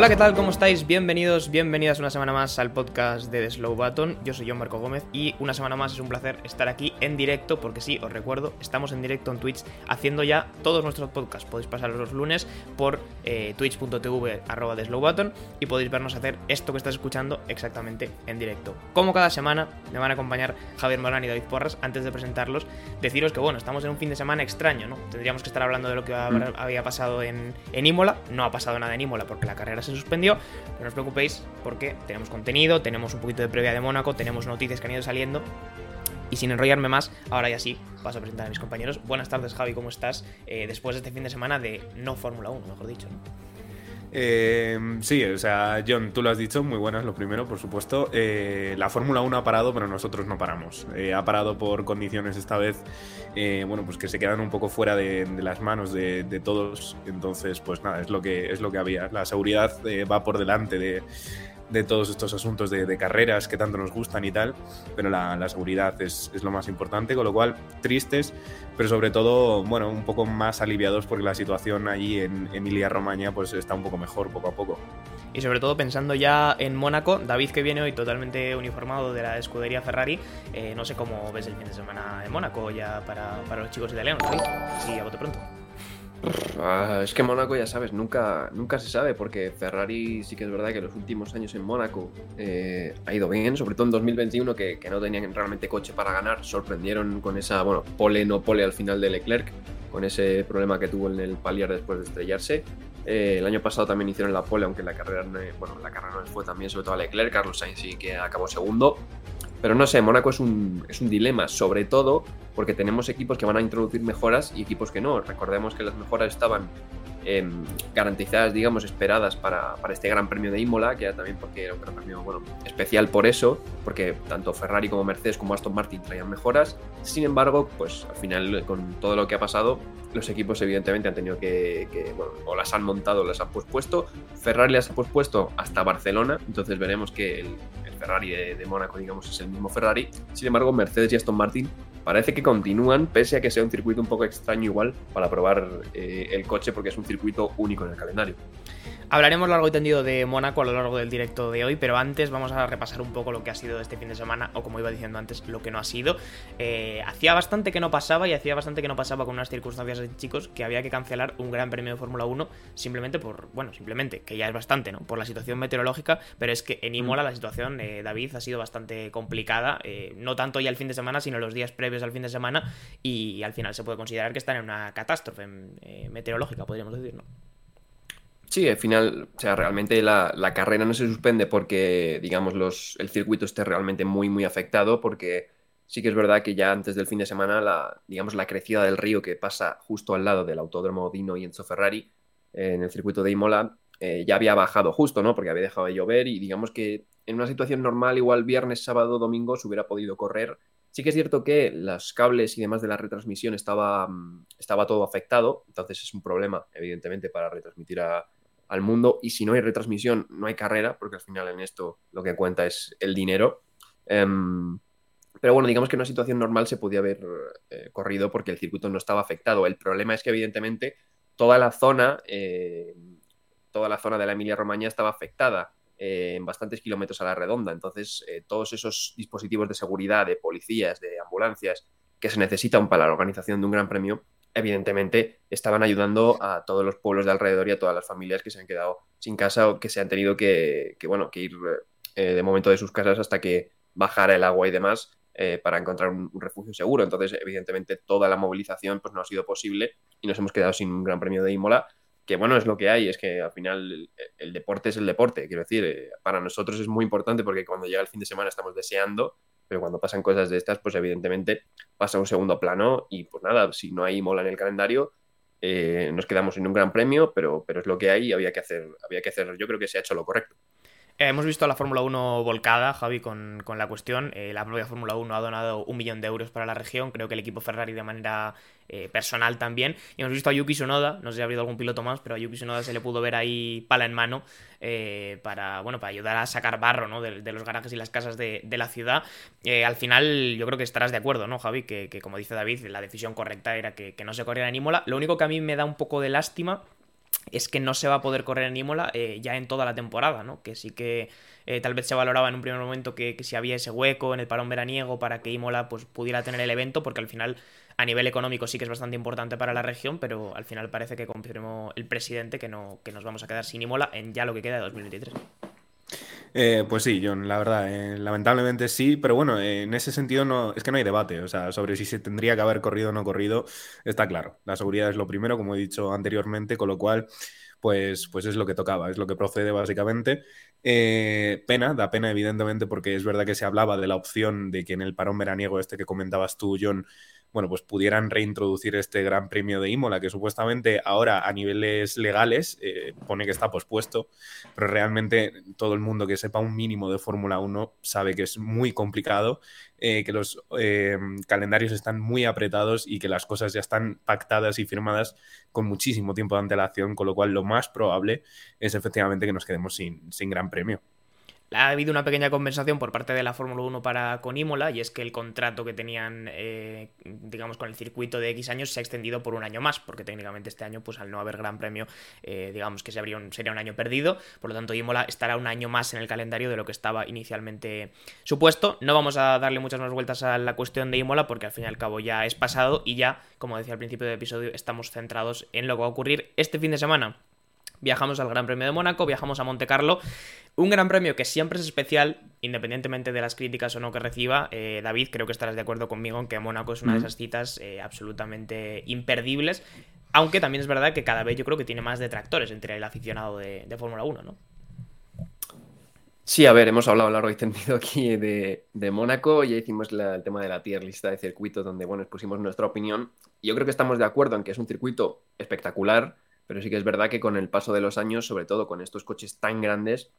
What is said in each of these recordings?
Hola, ¿qué tal? ¿Cómo estáis? Bienvenidos, bienvenidas una semana más al podcast de The Slow Button. Yo soy John Marco Gómez y una semana más es un placer estar aquí en directo, porque sí, os recuerdo, estamos en directo en Twitch haciendo ya todos nuestros podcasts. Podéis pasar los lunes por eh, twitch.tv arroba The Slow Button y podéis vernos hacer esto que estás escuchando exactamente en directo. Como cada semana, me van a acompañar Javier Morán y David Porras. Antes de presentarlos, deciros que bueno, estamos en un fin de semana extraño, ¿no? Tendríamos que estar hablando de lo que habrá- había pasado en, en Imola. No ha pasado nada en Imola porque la carrera se suspendió. Pero no os preocupéis porque tenemos contenido, tenemos un poquito de previa de Mónaco, tenemos noticias que han ido saliendo. Y sin enrollarme más, ahora ya sí, paso a presentar a mis compañeros. Buenas tardes, Javi, ¿cómo estás? Eh, después de este fin de semana de no Fórmula 1, mejor dicho. ¿no? Eh, sí, o sea, John, tú lo has dicho, muy buenas lo primero, por supuesto. Eh, la Fórmula 1 ha parado, pero nosotros no paramos. Eh, ha parado por condiciones esta vez, eh, bueno, pues que se quedan un poco fuera de, las manos de, de todos. Entonces, pues nada, es lo que, es lo que había. La seguridad eh, va por delante de, de todos estos asuntos de, carreras que tanto nos gustan y tal, pero la, seguridad es, es lo más importante, con lo cual tristes, pero sobre todo, bueno, un poco más aliviados porque la situación allí en Emilia-Romagna pues está un poco mejor poco a poco. Y sobre todo pensando ya en Mónaco, David que viene hoy totalmente uniformado de la escudería Ferrari, eh, no sé cómo ves el fin de semana en Mónaco ya para, para los chicos italianos, David. Sí, a bote pronto. Ah, es que Mónaco, ya sabes, nunca, nunca se sabe, porque Ferrari sí que es verdad que los últimos años en Mónaco eh, ha ido bien, sobre todo en 2021, que, que no tenían realmente coche para ganar, sorprendieron con esa, bueno, pole no pole al final de Leclerc, con ese problema que tuvo en el palier después de estrellarse. Eh, el año pasado también hicieron la pole, aunque la carrera, no- bueno, la carrera no fue también, sobre todo a Leclerc, Carlos Sainz sí que acabó segundo. Pero no sé, Mónaco es un, es un dilema, sobre todo porque tenemos equipos que van a introducir mejoras y equipos que no. Recordemos que las mejoras estaban em, garantizadas, digamos, esperadas para, para este Gran Premio de Imola, que era también porque era un Gran Premio bueno, especial por eso, porque tanto Ferrari como Mercedes como Aston Martin traían mejoras. Sin embargo, pues al final, con todo lo que ha pasado, los equipos evidentemente han tenido que, bueno, o las han montado o las han pospuesto. Ferrari las ha pospuesto hasta Barcelona, entonces veremos que el, el Ferrari de, de Mónaco, digamos, es el mismo Ferrari. Sin embargo, Mercedes y Aston Martin parece que continúan, pese a que sea un circuito un poco extraño igual para probar eh, el coche, porque es un circuito único en el calendario. Hablaremos largo y tendido de Mónaco a lo largo del directo de hoy, pero antes vamos a repasar un poco lo que ha sido este fin de semana, o como iba diciendo antes, lo que no ha sido. Eh, hacía bastante que no pasaba y hacía bastante que no pasaba con unas circunstancias chicos que había que cancelar un gran premio de Fórmula 1 simplemente por, bueno, simplemente, que ya es bastante, ¿no? Por la situación meteorológica, pero es que en Imola la situación, eh, David, ha sido bastante complicada, eh, no tanto ya el fin de semana, sino los días previos al fin de semana, y al final se puede considerar que están en una catástrofe eh, meteorológica, podríamos decir, ¿no? Sí, al final, o sea, realmente la, la carrera no se suspende porque, digamos, los, el circuito esté realmente muy, muy afectado, porque sí que es verdad que ya antes del fin de semana, la, digamos, la crecida del río que pasa justo al lado del autódromo Dino y Enzo Ferrari eh, en el circuito de Imola eh, ya había bajado justo, ¿no? Porque había dejado de llover y digamos que en una situación normal, igual viernes, sábado, domingo, se hubiera podido correr. Sí que es cierto que los cables y demás de la retransmisión estaba, mm, estaba todo afectado, entonces es un problema, evidentemente, para retransmitir a, al mundo. Y si no hay retransmisión, no hay carrera, porque al final en esto lo que cuenta es el dinero. Em, pero bueno, digamos que en una situación normal se podía haber eh, corrido porque el circuito no estaba afectado. El problema es que, evidentemente, toda la zona, eh, toda la zona de la Emilia-Romagna estaba afectada eh, en bastantes kilómetros a la redonda. Entonces, todos esos dispositivos de seguridad, de policías, de ambulancias que se necesitan para la organización de un gran premio, evidentemente estaban ayudando a todos los pueblos de alrededor y a todas las familias que se han quedado sin casa o que se han tenido que, que bueno, que ir eh, de momento de sus casas hasta que bajara el agua y demás eh, para encontrar un, refugio seguro. Entonces, evidentemente, toda la movilización pues, no ha sido posible y nos hemos quedado sin un gran premio de Imola, que bueno, es lo que hay, es que al final el, el deporte es el deporte, quiero decir, eh, para nosotros es muy importante porque cuando llega el fin de semana estamos deseando pero cuando pasan cosas de estas, pues evidentemente pasa un segundo plano y pues nada, si no hay mola en el calendario, eh, nos quedamos sin un gran premio, pero, pero es lo que hay y había que hacer, había que hacer, yo creo que se ha hecho lo correcto. Eh, hemos visto a la Fórmula 1 volcada, Javi, con, con la cuestión. Eh, la propia Fórmula 1 ha donado un millón de euros para la región. Creo que el equipo Ferrari de manera eh, personal también. Y hemos visto a Yuki Sonoda, no sé si ha habido algún piloto más, pero a Yuki Sonoda se le pudo ver ahí pala en mano para, bueno, para ayudar a sacar barro ¿no? de, los garajes y las casas de, la ciudad. al final, yo creo que estarás de acuerdo, ¿no, Javi? Que, que como dice David, la decisión correcta era que, que no se corriera en Imola. Lo único que a mí me da un poco de lástima es que no se va a poder correr en Imola eh, ya en toda la temporada, ¿no? Que sí que eh, tal vez se valoraba en un primer momento que, si había ese hueco en el parón veraniego para que Imola pues, pudiera tener el evento, porque al final a nivel económico sí que es bastante importante para la región, pero al final parece que confirmó el presidente que, no, que nos vamos a quedar sin Imola en ya lo que queda de 2023. Eh, pues sí, John, la verdad, eh, lamentablemente sí, pero bueno, en ese sentido no, es que no hay debate, o sea, sobre si se tendría que haber corrido o no corrido, está claro. La seguridad es lo primero, como he dicho anteriormente, con lo cual, pues, pues es lo que tocaba, es lo que procede básicamente. Eh, pena, da pena evidentemente porque es verdad que se hablaba de la opción de que en el parón veraniego este que comentabas tú, John, bueno, pues pudieran reintroducir este Gran Premio de Imola, que supuestamente ahora a niveles legales eh, pone que está pospuesto, pero realmente todo el mundo que sepa un mínimo de Fórmula 1 sabe que es muy complicado, eh, que los eh, calendarios están muy apretados y que las cosas ya están pactadas y firmadas con muchísimo tiempo de antelación, con lo cual lo más probable es efectivamente que nos quedemos sin, sin Gran Premio ha habido una pequeña compensación por parte de la Fórmula 1 para con Imola y es que el contrato que tenían, eh, digamos, con el circuito de X años se ha extendido por un año más, porque técnicamente este año, pues al no haber Gran Premio, eh, digamos que sería un año perdido, por lo tanto Imola estará un año más en el calendario de lo que estaba inicialmente supuesto. No vamos a darle muchas más vueltas a la cuestión de Imola porque al fin y al cabo ya es pasado y ya, como decía al principio del episodio, estamos centrados en lo que va a ocurrir este fin de semana viajamos al Gran Premio de Mónaco, viajamos a Monte Carlo. Un gran premio que siempre es especial, independientemente de las críticas o no que reciba. Eh, David, creo que estarás de acuerdo conmigo en que Mónaco es una de esas citas eh, absolutamente imperdibles. Aunque también es verdad que cada vez yo creo que tiene más detractores entre el aficionado de, Fórmula 1, ¿no? Sí, a ver, hemos hablado largo y tendido aquí de, Mónaco, ya hicimos el tema de la tier lista de circuito donde, bueno, expusimos nuestra opinión. Yo creo que estamos de acuerdo en que es un circuito espectacular, pero sí que es verdad que con el paso de los años, sobre todo con estos coches tan grandes,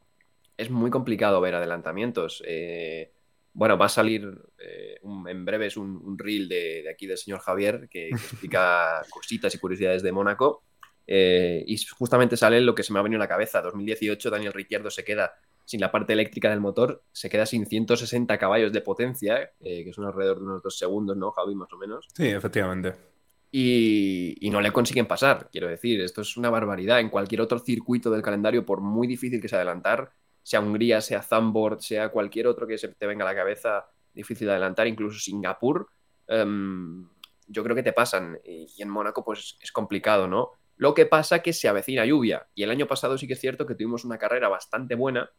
es muy complicado ver adelantamientos. Eh, bueno, va a salir eh, en breve es un, reel de, aquí del señor Javier que, explica cositas y curiosidades de Mónaco. Eh, y justamente sale lo que se me ha venido a la cabeza. 2018, Daniel Ricciardo se queda sin la parte eléctrica del motor, se queda sin 160 caballos de potencia, que son alrededor de unos dos segundos, ¿no, Javi? Más o menos. Sí, efectivamente y, no le consiguen pasar. Quiero decir, esto es una barbaridad. En cualquier otro circuito del calendario, por muy difícil que sea adelantar, sea Hungría, sea Zandvoort, sea cualquier otro que se te venga a la cabeza difícil de adelantar, incluso Singapur, em, yo creo que te pasan. Y, en Mónaco, pues es complicado, ¿no? Lo que pasa que se avecina lluvia. Y el año pasado sí que es cierto que tuvimos una carrera bastante buena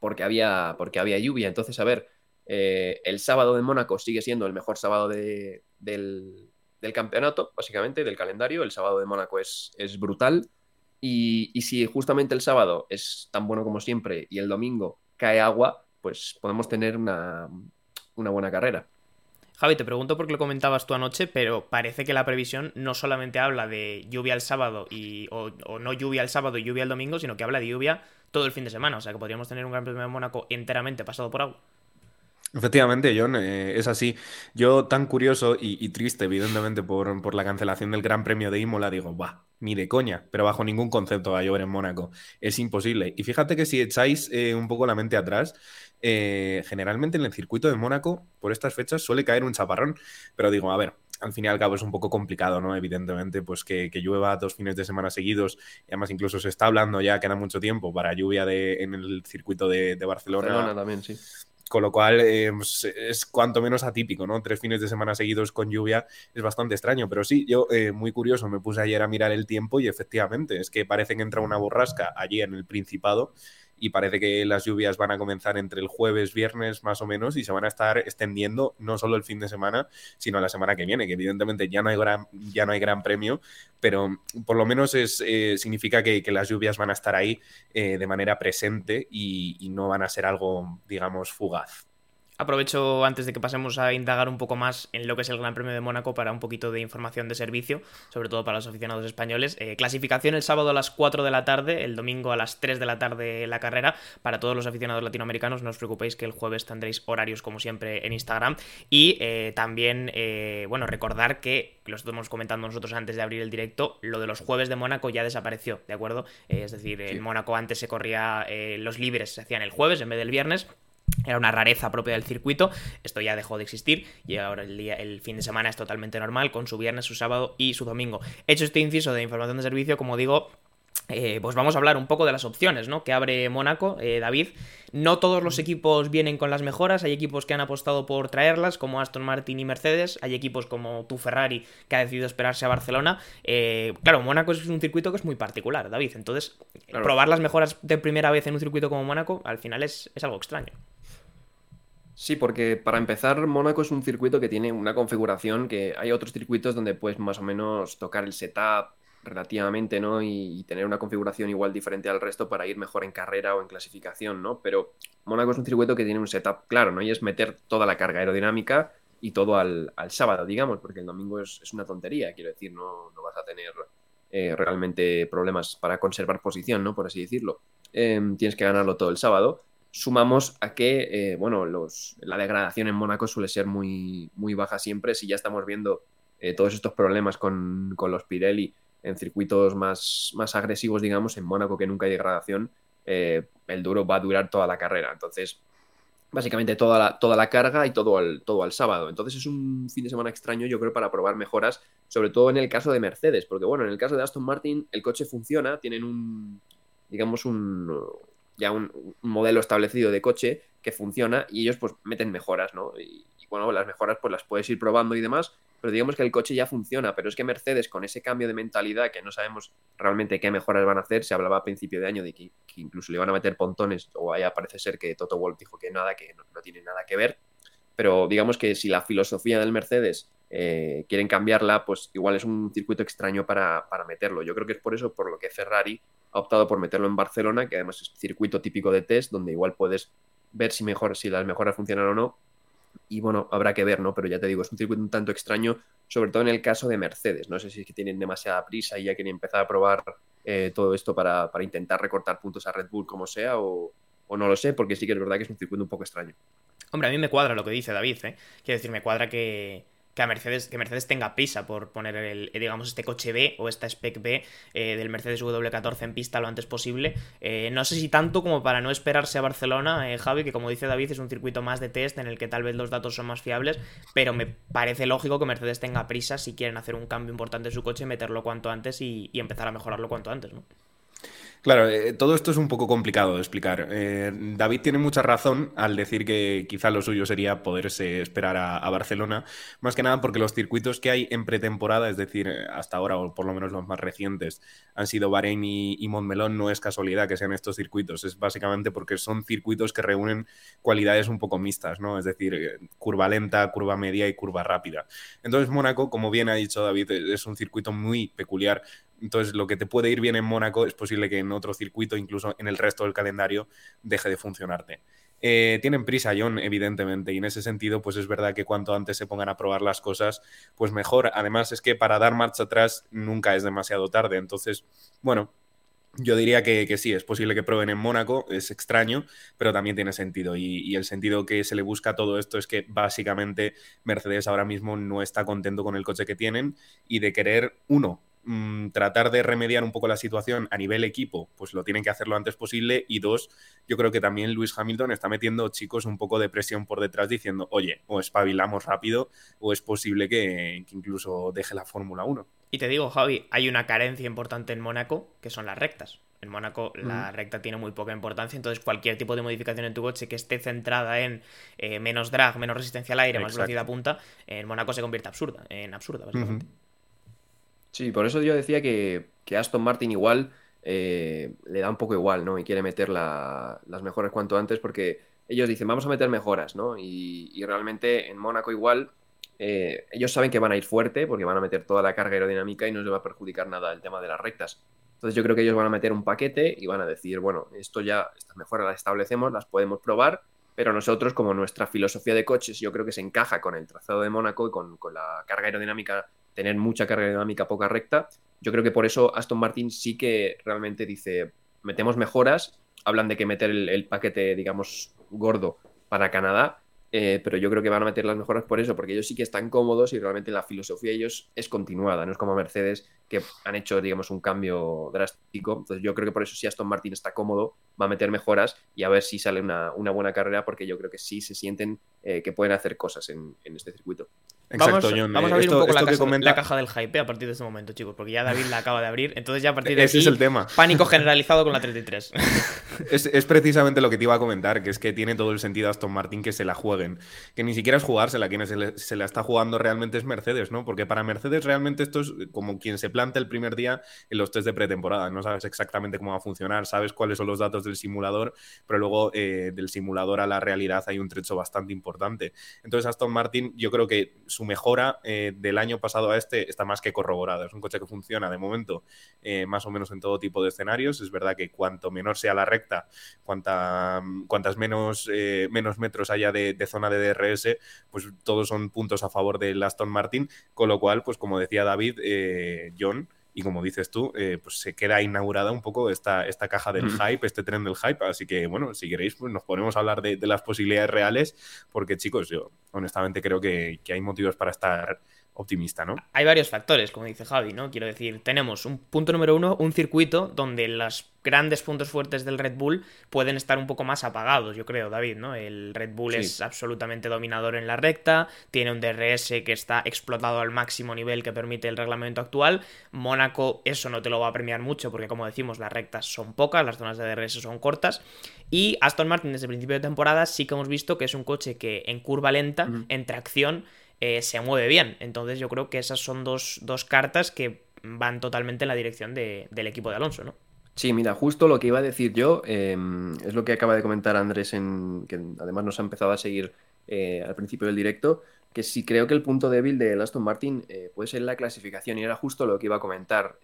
porque había, porque había lluvia. Entonces, a ver, eh, el sábado de Mónaco sigue siendo el mejor sábado del, del campeonato, básicamente, del calendario. El sábado de Mónaco es, es brutal. Y, si justamente el sábado es tan bueno como siempre y el domingo cae agua, pues podemos tener una, buena carrera. Javi, te pregunto porque lo comentabas tú anoche, pero parece que la previsión no solamente habla de lluvia el sábado y, o, o, no lluvia el sábado y lluvia el domingo, sino que habla de lluvia todo el fin de semana. O sea que podríamos tener un Gran Premio de Mónaco enteramente pasado por agua. Efectivamente, John, eh, es así. Yo tan curioso y, triste, evidentemente, por, la cancelación del Gran Premio de Imola, digo, va, ni de coña, pero bajo ningún concepto va a llover en Mónaco. Es imposible. Y fíjate que si echáis eh, un poco la mente atrás, eh, generalmente en el circuito de Mónaco, por estas fechas, suele caer un chaparrón. Pero digo, a ver, al fin y al cabo es un poco complicado, ¿no? Evidentemente, pues que, llueva dos fines de semana seguidos. Y además, incluso se está hablando ya, queda mucho tiempo para lluvia de, en el circuito de, de Barcelona. Barcelona también, sí con lo cual eh, pues, es cuanto menos atípico, ¿no? Tres fines de semana seguidos con lluvia es bastante extraño, pero sí, yo eh, muy curioso, me puse ayer a mirar el tiempo y efectivamente es que parece que entra una borrasca allí en el Principado y parece que las lluvias van a comenzar entre el jueves, viernes más o menos y se van a estar extendiendo no solo el fin de semana, sino la semana que viene, que evidentemente ya no hay gran, ya no hay gran premio, pero por lo menos es, eh, significa que, las lluvias van a estar ahí eh, de manera presente y, no van a ser algo, digamos, fugaz. Aprovecho antes de que pasemos a indagar un poco más en lo que es el Gran Premio de Mónaco para un poquito de información de servicio, sobre todo para los aficionados españoles. Eh, clasificación el sábado a las 4 de la tarde, el domingo a las 3 de la tarde la carrera. Para todos los aficionados latinoamericanos, no os preocupéis que el jueves tendréis horarios como siempre en Instagram. Y eh, también, eh, bueno, recordar que, lo estamos comentando nosotros antes de abrir el directo, lo de los jueves de Mónaco ya desapareció, ¿de acuerdo? es decir, en Mónaco antes se corría, los libres se hacían el jueves en vez del viernes. Era una rareza propia del circuito, esto ya dejó de existir y ahora el, día, el fin de semana es totalmente normal con su viernes, su sábado y su domingo. Hecho este inciso de información de servicio, como digo, eh, pues vamos a hablar un poco de las opciones ¿no? que abre Mónaco, eh, David. No todos los equipos vienen con las mejoras, hay equipos que han apostado por traerlas, como Aston Martin y Mercedes, hay equipos como tu Ferrari que ha decidido esperarse a Barcelona. Eh, claro, Mónaco es un circuito que es muy particular, David, entonces probar las mejoras de primera vez en un circuito como Mónaco al final es algo extraño. Sí, porque para empezar, Mónaco es un circuito que tiene una configuración que hay otros circuitos donde puedes más o menos tocar el setup relativamente, ¿no? Y, tener una configuración igual diferente al resto para ir mejor en carrera o en clasificación, ¿no? Pero Mónaco es un circuito que tiene un setup claro, ¿no? Y es meter toda la carga aerodinámica y todo al, sábado, digamos, porque el domingo es, una tontería, quiero decir, no, no vas a tener eh, realmente problemas para conservar posición, ¿no? Por así decirlo. Em, tienes que ganarlo todo el sábado sumamos a que, eh, bueno, los, la degradación en Mónaco suele ser muy, muy baja siempre. Si ya estamos viendo eh, todos estos problemas con, los Pirelli en circuitos más, más agresivos, digamos, en Mónaco que nunca hay degradación, eh, el duro va a durar toda la carrera. Entonces, básicamente toda la, toda la carga y todo al, todo al sábado. Entonces es un fin de semana extraño, yo creo, para probar mejoras, sobre todo en el caso de Mercedes, porque bueno, en el caso de Aston Martin el coche funciona, tienen un, digamos, un, ya un, modelo establecido de coche que funciona y ellos pues meten mejoras, ¿no? Y, bueno, las mejoras pues las puedes ir probando y demás, pero digamos que el coche ya funciona, pero es que Mercedes con ese cambio de mentalidad que no sabemos realmente qué mejoras van a hacer, se hablaba a principio de año de que, incluso le van a meter pontones, o ahí parece ser que Toto Wolff dijo que nada, que no, tiene nada que ver, pero digamos que si la filosofía del Mercedes eh, quieren cambiarla, pues igual es un circuito extraño para, para meterlo. Yo creo que es por eso por lo que Ferrari ha optado por meterlo en Barcelona, que además es circuito típico de test, donde igual puedes ver si, mejor, si las mejoras funcionan o no. Y bueno, habrá que ver, ¿no? Pero ya te digo, es un circuito un tanto extraño, sobre todo en el caso de Mercedes. No sé si es que tienen demasiada prisa y ya quieren empezar a probar eh, todo esto para, intentar recortar puntos a Red Bull como sea, o, o no lo sé, porque sí que es verdad que es un circuito un poco extraño. Hombre, a mí me cuadra lo que dice David, ¿eh? Quiero decir, me cuadra que, que Mercedes, que Mercedes tenga prisa por poner el, eh, digamos, este coche B o esta spec B eh, del Mercedes W14 en pista lo antes posible. Eh, no sé si tanto como para no esperarse a Barcelona, Javi, que como dice David es un circuito más de test en el que tal vez los datos son más fiables, pero me parece lógico que Mercedes tenga prisa si quieren hacer un cambio importante en su coche, meterlo cuanto antes y, y empezar a mejorarlo cuanto antes, ¿no? Claro, eh, todo esto es un poco complicado de explicar. Eh, David tiene mucha razón al decir que quizá lo suyo sería poderse esperar a, Barcelona, más que nada porque los circuitos que hay en pretemporada, es decir, hasta ahora, o por lo menos los más recientes, han sido Bahrein y, y Montmelón, no es casualidad que sean estos circuitos, es básicamente porque son circuitos que reúnen cualidades un poco mixtas, ¿no? Es decir, eh, curva lenta, curva media y curva rápida. Entonces, Mónaco, como bien ha dicho David, es un circuito muy peculiar entonces, lo que te puede ir bien en Mónaco es posible que en otro circuito, incluso en el resto del calendario, deje de funcionarte. Eh, tienen prisa, John, evidentemente, y en ese sentido, pues es verdad que cuanto antes se pongan a probar las cosas, pues mejor. Además, es que para dar marcha atrás nunca es demasiado tarde. Entonces, bueno, yo diría que, sí, es posible que prueben en Mónaco, es extraño, pero también tiene sentido. Y, y, el sentido que se le busca a todo esto es que básicamente Mercedes ahora mismo no está contento con el coche que tienen y de querer, uno, Mm, tratar de remediar un poco la situación a nivel equipo, pues lo tienen que hacer lo antes posible. Y dos, yo creo que también Luis Hamilton está metiendo chicos un poco de presión por detrás diciendo, oye, o espabilamos rápido o es posible que, incluso deje la Fórmula 1. Y te digo, Javi, hay una carencia importante en Mónaco, que son las rectas. En Mónaco la recta tiene muy poca importancia, entonces cualquier tipo de modificación en tu coche que esté centrada en eh, menos drag, menos resistencia al aire, más velocidad punta, en Mónaco se convierte absurda, en absurda, básicamente. Sí, por eso yo decía que, Aston Martin igual eh, le da un poco igual, ¿no? Y quiere meter las mejoras cuanto antes porque ellos dicen, vamos a meter mejoras, ¿no? Y, realmente en Mónaco igual eh, ellos saben que van a ir fuerte porque van a meter toda la carga aerodinámica y no les va a perjudicar nada el tema de las rectas. Entonces yo creo que ellos van a meter un paquete y van a decir, bueno, esto ya, estas mejoras las establecemos, las podemos probar pero nosotros, como nuestra filosofía de coches, yo creo que se encaja con el trazado de Mónaco y con, con la carga aerodinámica, tener mucha carga aerodinámica poca recta, yo creo que por eso Aston Martin sí que realmente dice, metemos mejoras, hablan de que meter el, paquete, digamos, gordo para Canadá, eh, pero yo creo que van a meter las mejoras por eso, porque ellos sí que están cómodos y realmente la filosofía de ellos es continuada, no es como Mercedes que han hecho, digamos, un cambio drástico. Entonces yo creo que por eso si Aston Martin está cómodo, va a meter mejoras y a ver si sale una, una buena carrera, porque yo creo que sí se sienten eh, que pueden hacer cosas en, en este circuito. Exacto, vamos, John. Vamos a abrir esto, un poco la caja, comenta... la caja, del hype a partir de este momento, chicos, porque ya David la acaba de abrir. Entonces, ya a partir de Ese aquí, es el tema. pánico generalizado con la 33. es, es, precisamente lo que te iba a comentar, que es que tiene todo el sentido Aston Martin que se la jueguen. Que ni siquiera es jugársela, quien se, le, se la está jugando realmente es Mercedes, ¿no? Porque para Mercedes realmente esto es como quien se planta el primer día en los test de pretemporada. No sabes exactamente cómo va a funcionar, sabes cuáles son los datos del simulador, pero luego eh, del simulador a la realidad hay un trecho bastante importante. Entonces, Aston Martin, yo creo que su mejora. Eh, del año pasado a este está más que corroborado. Es un coche que funciona de momento eh, más o menos en todo tipo de escenarios. Es verdad que cuanto menor sea la recta, cuanta, cuantas menos, eh, menos metros haya de, de, zona de DRS, pues todos son puntos a favor del Aston Martin. Con lo cual, pues como decía David, John, y como dices tú, eh, pues se queda inaugurada un poco esta, esta caja del mm. hype, este tren del hype. Así que, bueno, si queréis, pues nos ponemos a hablar de, de las posibilidades reales, porque chicos, yo honestamente creo que, que hay motivos para estar optimista, ¿no? Hay varios factores, como dice Javi, ¿no? Quiero decir, tenemos un punto número uno, un circuito donde los grandes puntos fuertes del Red Bull pueden estar un poco más apagados, yo creo, David, ¿no? El Red Bull sí. es absolutamente dominador en la recta, tiene un DRS que está explotado al máximo nivel que permite el reglamento actual. Mónaco eso no te lo va a premiar mucho porque, como decimos, las rectas son pocas, las zonas de DRS son cortas. Y Aston Martin desde el principio de temporada sí que hemos visto que es un coche que en curva lenta, en tracción, eh, se mueve bien. Entonces yo creo que esas son dos, dos cartas que van totalmente en la dirección de, del equipo de Alonso, ¿no? Sí, mira, justo lo que iba a decir yo eh, es lo que acaba de comentar Andrés, en, que además nos ha empezado a seguir eh, al principio del directo, que sí creo que el punto débil de Aston Martin eh, puede ser la clasificación y era justo lo que iba a comentar.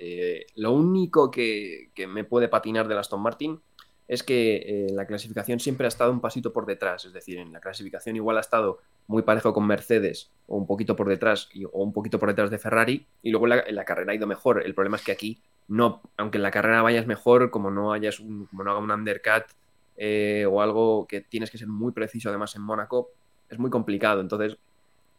Lo único que, que, me puede patinar del Aston Martin es que eh, la clasificación siempre ha estado un pasito por detrás, es decir, en la clasificación igual ha estado muy parejo con Mercedes o un poquito por detrás y, o un poquito por detrás de Ferrari y luego en la, carrera ha ido mejor. El problema es que aquí no, aunque en la carrera vayas mejor, como no hayas un, como no haga un undercut eh, o algo que tienes que ser muy preciso además en Mónaco, es muy complicado. Entonces,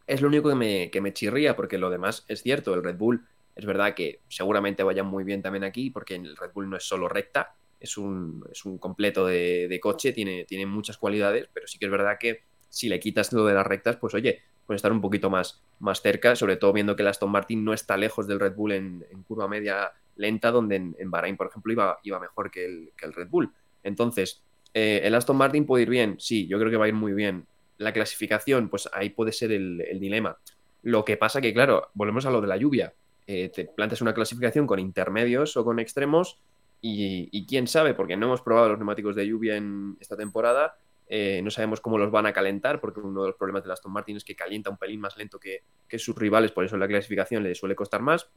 es lo único que me, que me chirría porque lo demás es cierto, el Red Bull es verdad que seguramente vaya muy bien también aquí porque el Red Bull no es solo recta, es un, es un completo de, de, coche, tiene, tiene muchas cualidades, pero sí que es verdad que si le quitas lo de las rectas, pues oye, puede estar un poquito más, más cerca, sobre todo viendo que el Aston Martin no está lejos del Red Bull en, curva media lenta, donde en, en, por ejemplo, iba, iba mejor que el, que el Red Bull. Entonces, eh, ¿el Aston Martin puede ir bien? Sí, yo creo que va a ir muy bien. La clasificación, pues ahí puede ser el, dilema. Lo que pasa que, claro, volvemos a lo de la lluvia. Eh, te plantes una clasificación con intermedios o con extremos y, y, quién sabe, porque no hemos probado los neumáticos de lluvia en esta temporada, eh, no sabemos cómo los van a calentar, porque uno de los problemas de Aston Martin es que calienta un pelín más lento que, que sus rivales, por eso la clasificación le suele costar más.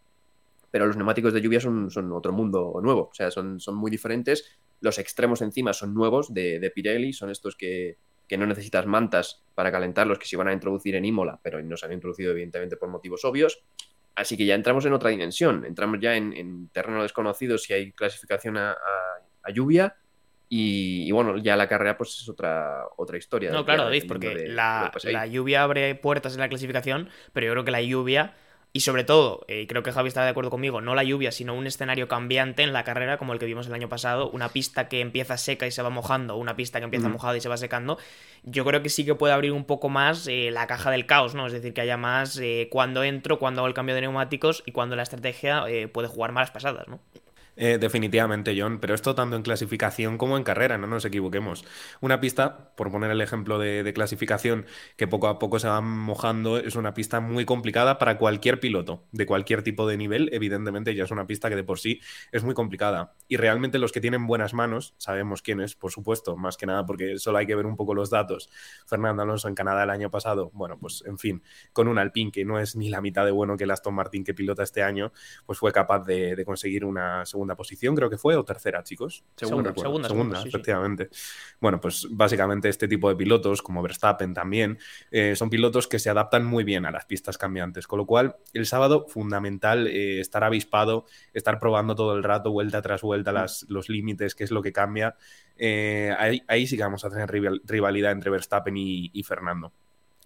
Pero los neumáticos de lluvia son, son otro mundo nuevo, o sea, son, son, muy diferentes. Los extremos encima son nuevos de, de Pirelli, son estos que, que, no necesitas mantas para calentarlos, que se van a introducir en Imola, pero no se han introducido evidentemente por motivos obvios. Así que ya entramos en otra dimensión, entramos ya en, en terreno desconocido si hay clasificación a, a, a lluvia. Y, y, bueno, ya la carrera pues es otra, otra historia. No, claro, David, porque de, la, la, lluvia abre puertas en la clasificación, pero yo creo que la lluvia, y sobre todo, eh, creo que Javi está de acuerdo conmigo, no la lluvia, sino un escenario cambiante en la carrera como el que vimos el año pasado, una pista que empieza seca y se va mojando, una pista que empieza mm. mojada y se va secando, yo creo que sí que puede abrir un poco más eh, la caja del caos, ¿no? Es decir, que haya más eh, cuando entro, cuando hago el cambio de neumáticos y cuando la estrategia eh, puede jugar malas pasadas, ¿no? Eh, definitivamente, John, pero esto tanto en clasificación como en carrera, no nos equivoquemos. Una pista, por poner el ejemplo de, clasificación, que poco a poco se va mojando, es una pista muy complicada para cualquier piloto, de cualquier tipo de nivel. Evidentemente, ya es una pista que de por sí es muy complicada. Y realmente los que tienen buenas manos, sabemos quiénes, por supuesto, más que nada porque solo hay que ver un poco los datos. Fernando Alonso en Canadá el año pasado, bueno, pues en fin, con un Alpine que no es ni la mitad de bueno que el Aston Martin que pilota este año, pues fue capaz de conseguir una segunda segunda posición, creo que fue, o tercera, chicos. Segunda, segunda, segunda, efectivamente. Bueno, pues básicamente este tipo de pilotos, como Verstappen también, eh, son pilotos que se adaptan muy bien a las pistas cambiantes, con lo cual el sábado fundamental eh, estar avispado, estar probando todo el rato, vuelta tras vuelta, las, los límites, qué es lo que cambia. Eh, ahí, sí que vamos a tener rivalidad entre Verstappen y Fernando.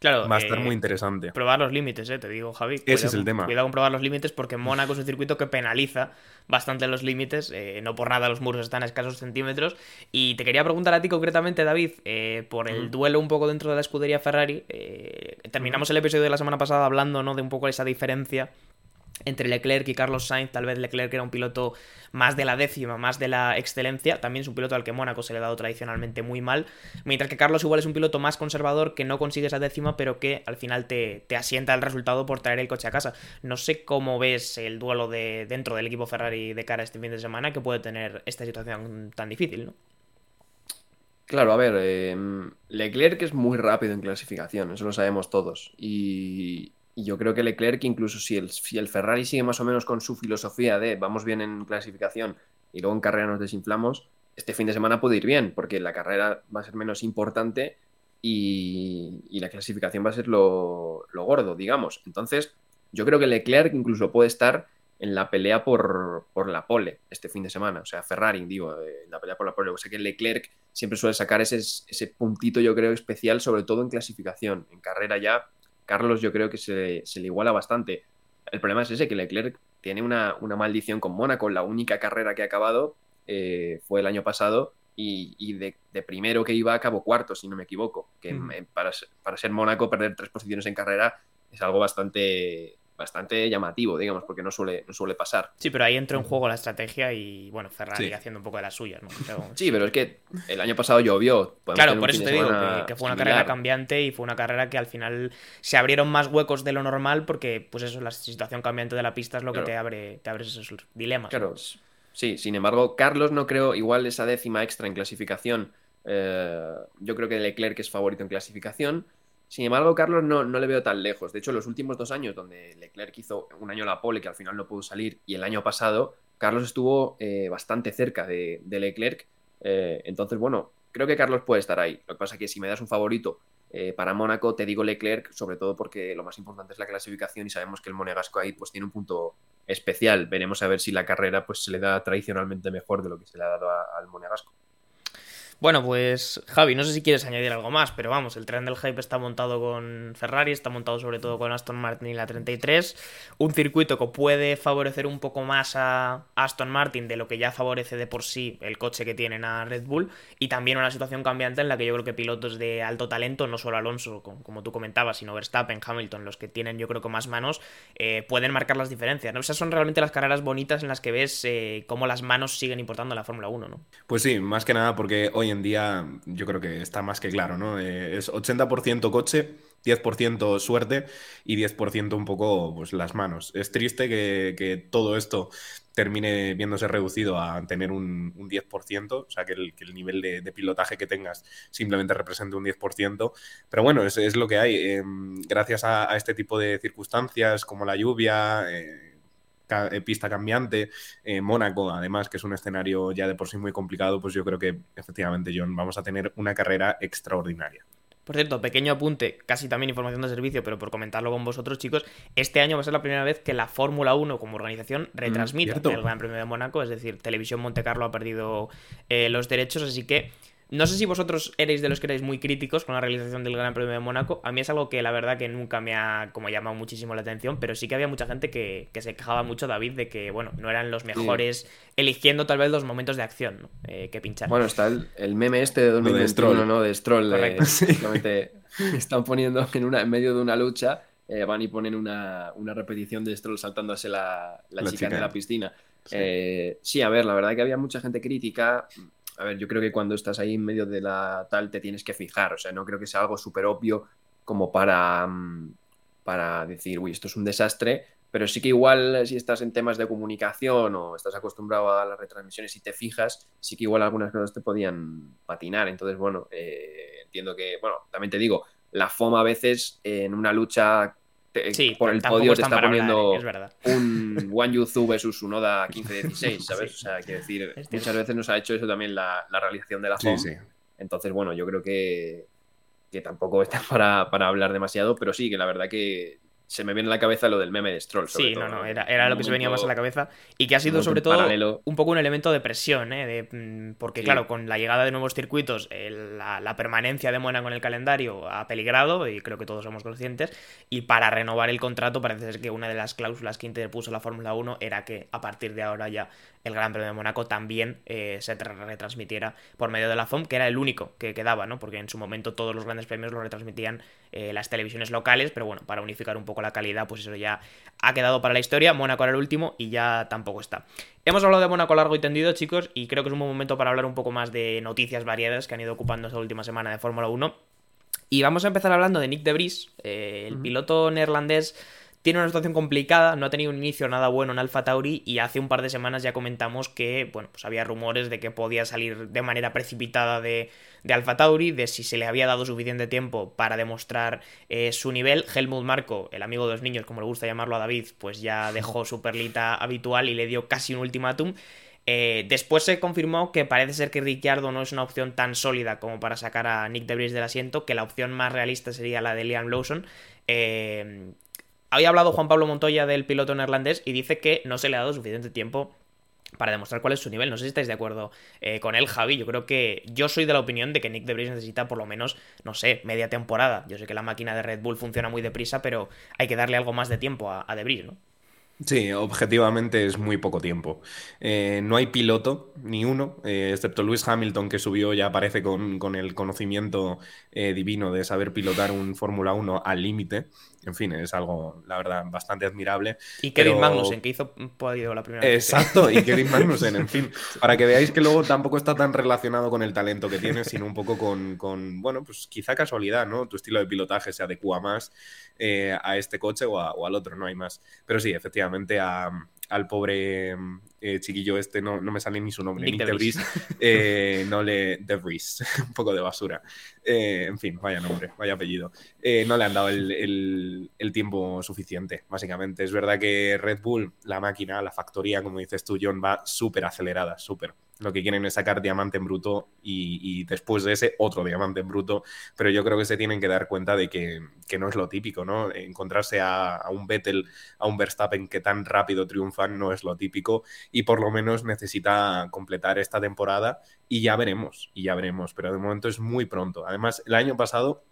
Claro, va a estar muy interesante. Probar los límites, eh, te digo, Javi. Ese es el tema. Cuidado con probar los límites porque Mónaco es un circuito que penaliza bastante los límites. Eh, no por nada los muros están a escasos centímetros. Y te quería preguntar a ti concretamente, David, eh, por el duelo un poco dentro de la escudería Ferrari. terminamos el episodio de la semana pasada hablando ¿no? de un poco esa diferencia entre Leclerc y Carlos Sainz, tal vez Leclerc era un piloto más de la décima, más de la excelencia, también es un piloto al que Mónaco se le ha dado tradicionalmente muy mal, mientras que Carlos igual es un piloto más conservador que no consigue esa décima, pero que al final te, asienta el resultado por traer el coche a casa. No sé cómo ves el duelo de dentro del equipo Ferrari de cara a este fin de semana que puede tener esta situación tan difícil, ¿no? Claro, a ver, eh, Leclerc es muy rápido en clasificación, eso lo sabemos todos. Y, y yo creo que Leclerc, incluso si el, si el Ferrari sigue más o menos con su filosofía de vamos bien en clasificación y luego en carrera nos desinflamos, este fin de semana puede ir bien, porque la carrera va a ser menos importante y, la clasificación va a ser lo, gordo, digamos. Entonces, yo creo que Leclerc incluso puede estar en la pelea por, la pole este fin de semana. O sea, Ferrari, digo, en la pelea por la pole. O sea que Leclerc siempre suele sacar ese, ese puntito, yo creo, especial, sobre todo en clasificación. En carrera ya Carlos yo creo que se, le iguala bastante. El problema es ese, que Leclerc tiene una, maldición con Mónaco. La única carrera que ha acabado eh, fue el año pasado y, de, primero que iba acabó cuarto, si no me equivoco. Que para, para, ser Mónaco, perder tres posiciones en carrera es algo bastante, bastante llamativo, digamos, porque no suele, no suele pasar. Sí, pero ahí entra en juego la estrategia y, bueno, Ferrari haciendo un poco de las suyas, ¿no? sí, pero es que el año pasado llovió. Claro, por eso te digo que, fue una carrera cambiante y fue una carrera que al final se abrieron más huecos de lo normal porque, pues eso, la situación cambiante de la pista es lo que te abre, te abre esos dilemas. Claro, sí, sin embargo, Carlos no creo, igual esa décima extra en clasificación, eh, yo creo que Leclerc es favorito en clasificación. Sin embargo, Carlos no, no, le veo tan lejos. De hecho, los últimos dos años, donde Leclerc hizo un año la pole, que al final no pudo salir, y el año pasado, Carlos estuvo eh, bastante cerca de, Leclerc. Eh, entonces, bueno, creo que Carlos puede estar ahí. Lo que pasa es que si me das un favorito eh, para Mónaco, te digo Leclerc, sobre todo porque lo más importante es la clasificación y sabemos que el Monegasco ahí pues tiene un punto especial. Veremos a ver si la carrera pues se le da tradicionalmente mejor de lo que se le ha dado al Monegasco. Bueno, pues Javi, no sé si quieres añadir algo más, pero vamos, el tren del hype está montado con Ferrari, está montado sobre todo con Aston Martin y la 33, un circuito que puede favorecer un poco más a Aston Martin de lo que ya favorece de por sí el coche que tienen a Red Bull y también una situación cambiante en la que yo creo que pilotos de alto talento, no solo Alonso, como tú comentabas, sino Verstappen, Hamilton, los que tienen yo creo que más manos, eh, pueden marcar las diferencias. ¿no? Esas son realmente las carreras bonitas en las que ves eh, cómo las manos siguen importando en la Fórmula 1, ¿no? Pues sí, más que nada porque hoy día yo creo que está más que claro, ¿no? Eh, es 80% coche, 10% suerte y 10% un poco pues, las manos. Es triste que, todo esto termine viéndose reducido a tener un, 10%, o sea, que el, nivel de, pilotaje que tengas simplemente represente un 10%, pero bueno, es, es lo que hay. Em, gracias a, este tipo de circunstancias como la lluvia, eh, eh, pista cambiante, eh, Mónaco, además, que es un escenario ya de por sí muy complicado, pues yo creo que efectivamente, John, vamos a tener una carrera extraordinaria. Por cierto, pequeño apunte, casi también información de servicio, pero por comentarlo con vosotros, chicos, este año va a ser la primera vez que la Fórmula 1 como organización mm, retransmite el Gran Premio de Mónaco, es decir, Televisión Monte Carlo ha perdido eh, los derechos, así que no sé si vosotros erais de los que erais muy críticos con la realización del Gran Premio de Mónaco. A mí es algo que la verdad que nunca me ha como llamado muchísimo la atención, pero sí que había mucha gente que, se quejaba mucho, David, de que, bueno, no eran los mejores eligiendo tal vez los momentos de acción eh, que pinchar. Bueno, está el, meme este de 2021, ¿no? De Stroll. Correcto. están poniendo en, una, en medio de una lucha, eh, van y ponen una, repetición de Stroll saltándose la, la, chica, de la piscina. Eh, sí, a ver, la verdad que había mucha gente crítica a ver, yo creo que cuando estás ahí en medio de la tal te tienes que fijar, o sea, no creo que sea algo súper obvio como para, mm, para decir, uy, esto es un desastre, pero sí que igual si estás en temas de comunicación o estás acostumbrado a las retransmisiones y te fijas, sí que igual algunas cosas te podían patinar, entonces, bueno, eh, entiendo que, bueno, también te digo, la FOMA a veces en una lucha Sí, por el podio te está hablar, poniendo es verdad. un One Yuzu versus un Oda 15-16, ¿sabes? Sí. O sea, quiero decir, Es muchas veces nos ha hecho eso también la, la realización de la sí. Entonces, bueno, yo creo que, que tampoco está para, para hablar demasiado, pero sí, que la verdad que se me viene a la cabeza lo del meme de Stroll. sobre Sí, todo, no, no, era, era lo que se venía más a la cabeza y que ha sido sobre todo paralelo. un poco un elemento de presión, ¿eh? De, mm, porque Sí. claro, con la llegada de nuevos circuitos, el- la, la permanencia de Mónaco en el calendario ha peligrado y creo que todos somos conscientes y para renovar el contrato parece ser que una de las cláusulas que interpuso la Fórmula 1 era que a partir de ahora ya el Gran Premio de Mónaco también eh, se tra- retransmitiera por medio de la FOM, que era el único que quedaba, ¿no? Porque en su momento todos los grandes premios los retransmitían eh, las televisiones locales, pero bueno, para unificar un poco la calidad, pues eso ya ha quedado para la historia. Mónaco era el último y ya tampoco está. Hemos hablado de Mónaco largo y tendido, chicos, y creo que es un buen momento para hablar un poco más de noticias variadas que han ido ocupando esta última semana de Fórmula 1. Y vamos a empezar hablando de Nick de Vries, eh, el piloto neerlandés. Tiene una situación complicada, no ha tenido un inicio nada bueno en Alfa Tauri y hace un par de semanas ya comentamos que, bueno, pues había rumores de que podía salir de manera precipitada de, de Alfa Tauri, de si se le había dado suficiente tiempo para demostrar eh, su nivel. Helmut Marco, el amigo de los niños, como le gusta llamarlo a David, pues ya dejó su perlita habitual y le dio casi un ultimátum. Eh, después se confirmó que parece ser que Ricciardo no es una opción tan sólida como para sacar a Nick de Vries del asiento, que la opción más realista sería la de Liam Lawson. Eh, había hablado Juan Pablo Montoya del piloto neerlandés y dice que no se le ha dado suficiente tiempo para demostrar cuál es su nivel. No sé si estáis de acuerdo eh, con él, Javi. Yo creo que yo soy de la opinión de que Nick de Vries necesita por lo menos, no sé, media temporada. Yo sé que la máquina de Red Bull funciona muy deprisa, pero hay que darle algo más de tiempo a, a de Vries, ¿no? Sí, objetivamente es muy poco tiempo. Eh, no hay piloto, ni uno, eh, excepto Lewis Hamilton, que subió, ya aparece con, el conocimiento divino de saber pilotar un Fórmula 1 al límite. En fin, es algo, la verdad, bastante admirable. Y Kevin Pero- Magnussen, que hizo un podio la primera vez. Exacto, y Kevin Magnussen, en fin, para que veáis que luego tampoco está tan relacionado con el talento que tiene, sino un poco con, con, bueno, pues quizá casualidad, ¿no? Tu estilo de pilotaje se adecua más eh, a este coche o, a- o al otro, no hay más. Pero sí, efectivamente, a- al pobre eh, chiquillo este, no, no me sale ni su nombre, Nick Nick de de Vries, eh, no le... De Vries, un poco de basura. Eh, en fin, vaya nombre, vaya apellido. No le han dado el, el- el tiempo suficiente, básicamente. Es verdad que Red Bull, la máquina, la factoría, como dices tú, John, va súper acelerada, súper. Lo que quieren es sacar diamante en bruto y, después de ese otro diamante en bruto, pero yo creo que se tienen que dar cuenta de que, que no es lo típico, ¿no? Encontrarse a, a un Vettel, a un Verstappen que tan rápido triunfan no es lo típico y por lo menos necesita completar esta temporada y ya veremos, y ya veremos, pero de momento es muy pronto. Además, el año pasado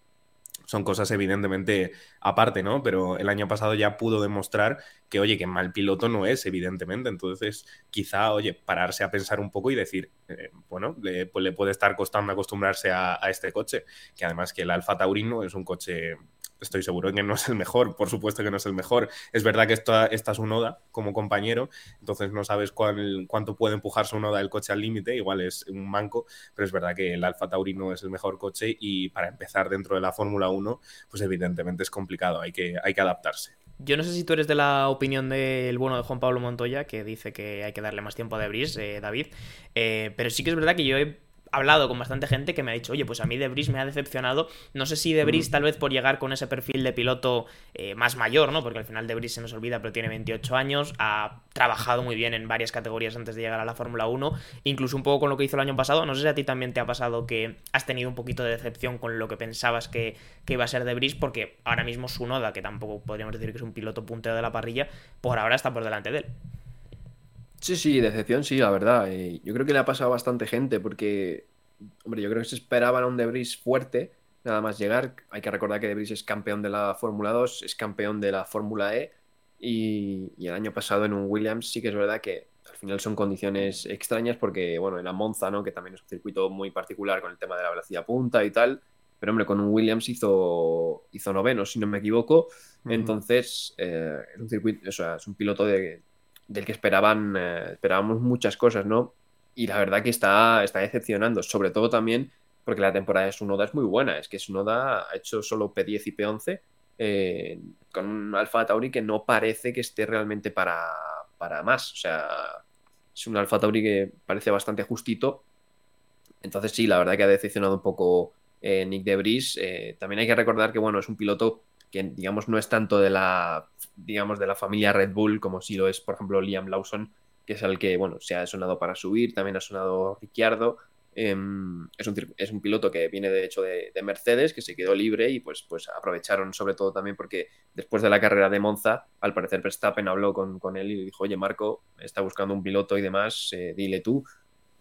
son cosas evidentemente aparte, ¿no? Pero el año pasado ya pudo demostrar que, oye, que mal piloto no es, evidentemente. Entonces, quizá, oye, pararse a pensar un poco y decir, eh, bueno, le, pues le puede estar costando acostumbrarse a, a este coche, que además que el Alfa Taurino es un coche, estoy seguro de que no es el mejor, por supuesto que no es el mejor. Es verdad que esta, es un Oda como compañero, entonces no sabes cuánto puede empujar su Oda el coche al límite, igual es un manco, pero es verdad que el Alfa Taurino es el mejor coche y para empezar dentro de la Fórmula 1, pues evidentemente es complicado, hay que, adaptarse. Yo no sé si tú eres de la opinión del bueno de Juan Pablo Montoya, que dice que hay que darle más tiempo a De Vries, eh, David, eh, pero sí que es verdad que yo he hablado con bastante gente que me ha dicho, oye, pues a mí De Vries me ha decepcionado. No sé si De Vries tal vez por llegar con ese perfil de piloto eh, más mayor, ¿no? Porque al final De Vries se nos olvida, pero tiene 28 años, ha trabajado muy bien en varias categorías antes de llegar a la Fórmula 1, incluso un poco con lo que hizo el año pasado. No sé si a ti también te ha pasado que has tenido un poquito de decepción con lo que pensabas que, que iba a ser De Vries, porque ahora mismo su Noda, que tampoco podríamos decir que es un piloto puntero de la parrilla, por ahora está por delante de él. Sí, sí, decepción, sí, la verdad. Eh, yo creo que le ha pasado a bastante gente porque, hombre, yo creo que se esperaban a un Debris fuerte, nada más llegar. Hay que recordar que Debris es campeón de la Fórmula 2, es campeón de la Fórmula E y, y el año pasado en un Williams sí que es verdad que al final son condiciones extrañas porque, bueno, en la Monza, ¿no? Que también es un circuito muy particular con el tema de la velocidad punta y tal. Pero, hombre, con un Williams hizo, hizo noveno, si no me equivoco. Entonces, eh, es un circuito, o sea, es un piloto de, del que esperaban, eh, esperábamos muchas cosas, ¿no? Y la verdad que está, está decepcionando, sobre todo también porque la temporada de Sunoda es muy buena. Es que Sunoda ha hecho solo P10 y P11 eh, con un Alfa Tauri que no parece que esté realmente para, para más. O sea, es un Alfa Tauri que parece bastante justito. Entonces, sí, la verdad que ha decepcionado un poco eh, Nick de Vries. Eh, también hay que recordar que, bueno, es un piloto que digamos no es tanto de la, digamos, de la familia Red Bull como si lo es, por ejemplo, Liam Lawson, que es el que, bueno, se ha sonado para subir, también ha sonado Ricciardo. Em, es, un, es, un, piloto que viene de hecho de, de, Mercedes, que se quedó libre y pues, pues aprovecharon sobre todo también porque después de la carrera de Monza, al parecer Verstappen habló con, con él y le dijo, oye Marco, está buscando un piloto y demás, eh, dile tú.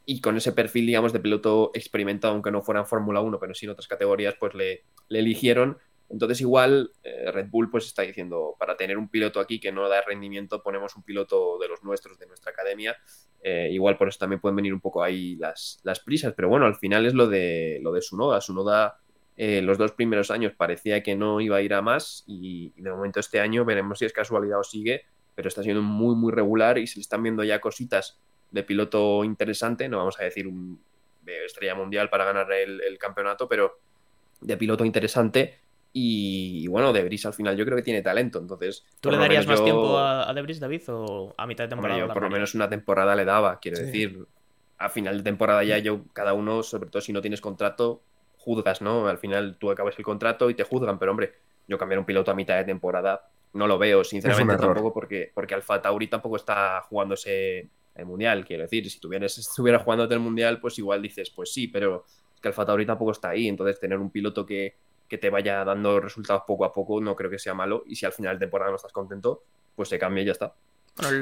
Y con ese perfil, digamos, de piloto experimentado, aunque no fuera en Fórmula 1, pero sí en otras categorías, pues le, le eligieron entonces igual eh, Red Bull pues está diciendo, para tener un piloto aquí que no da rendimiento, ponemos un piloto de los nuestros, de nuestra academia. Eh, igual por eso también pueden venir un poco ahí las, las, prisas, pero bueno, al final es lo de, lo de Sunoda. Sunoda eh, los dos primeros años parecía que no iba a ir a más y, de momento este año veremos si es casualidad o sigue, pero está siendo muy, muy regular y se le están viendo ya cositas de piloto interesante, no vamos a decir un, de estrella mundial para ganar el, el campeonato, pero de piloto interesante y, bueno, Debris al final yo creo que tiene talento, entonces... ¿Tú le darías más yo... tiempo a, a, Debris, David, o a mitad de temporada? Hombre, yo por lo menos una temporada le daba, quiero sí. decir. A final de temporada ya yo, cada uno, sobre todo si no tienes contrato, juzgas, ¿no? Al final tú acabas el contrato y te juzgan, pero hombre, yo cambiar un piloto a mitad de temporada no lo veo, sinceramente tampoco, porque, porque Alfa Tauri tampoco está jugándose el Mundial, quiero decir, si tuvieras, estuviera jugándote el Mundial, pues igual dices, pues sí, pero que Alfa Tauri tampoco está ahí, entonces tener un piloto que que te vaya dando resultados poco a poco, no creo que sea malo. Y si al final de temporada no estás contento, pues se cambia y ya está.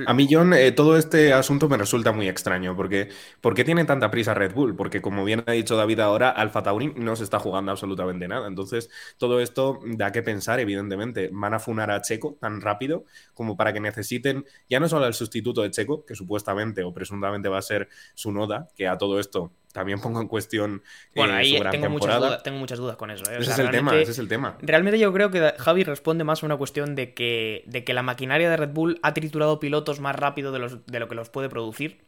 A mí, John, eh, todo este asunto me resulta muy extraño, porque ¿por qué tiene tanta prisa Red Bull? Porque como bien ha dicho David ahora, Alfa Tauri no se está jugando absolutamente nada. Entonces, todo esto da que pensar, evidentemente. Van a funar a Checo tan rápido como para que necesiten ya no solo el sustituto de Checo, que supuestamente o presuntamente va a ser su noda, que a todo esto también pongo en cuestión bueno, eh, ahí su gran tengo, muchas temporada. dudas, tengo muchas dudas con eso. ¿eh? O Ese sea, es el tema, ese es el tema. Realmente yo creo que Javi responde más a una cuestión de que, de que la maquinaria de Red Bull ha triturado pilotos más rápido de, los, de lo que los puede producir.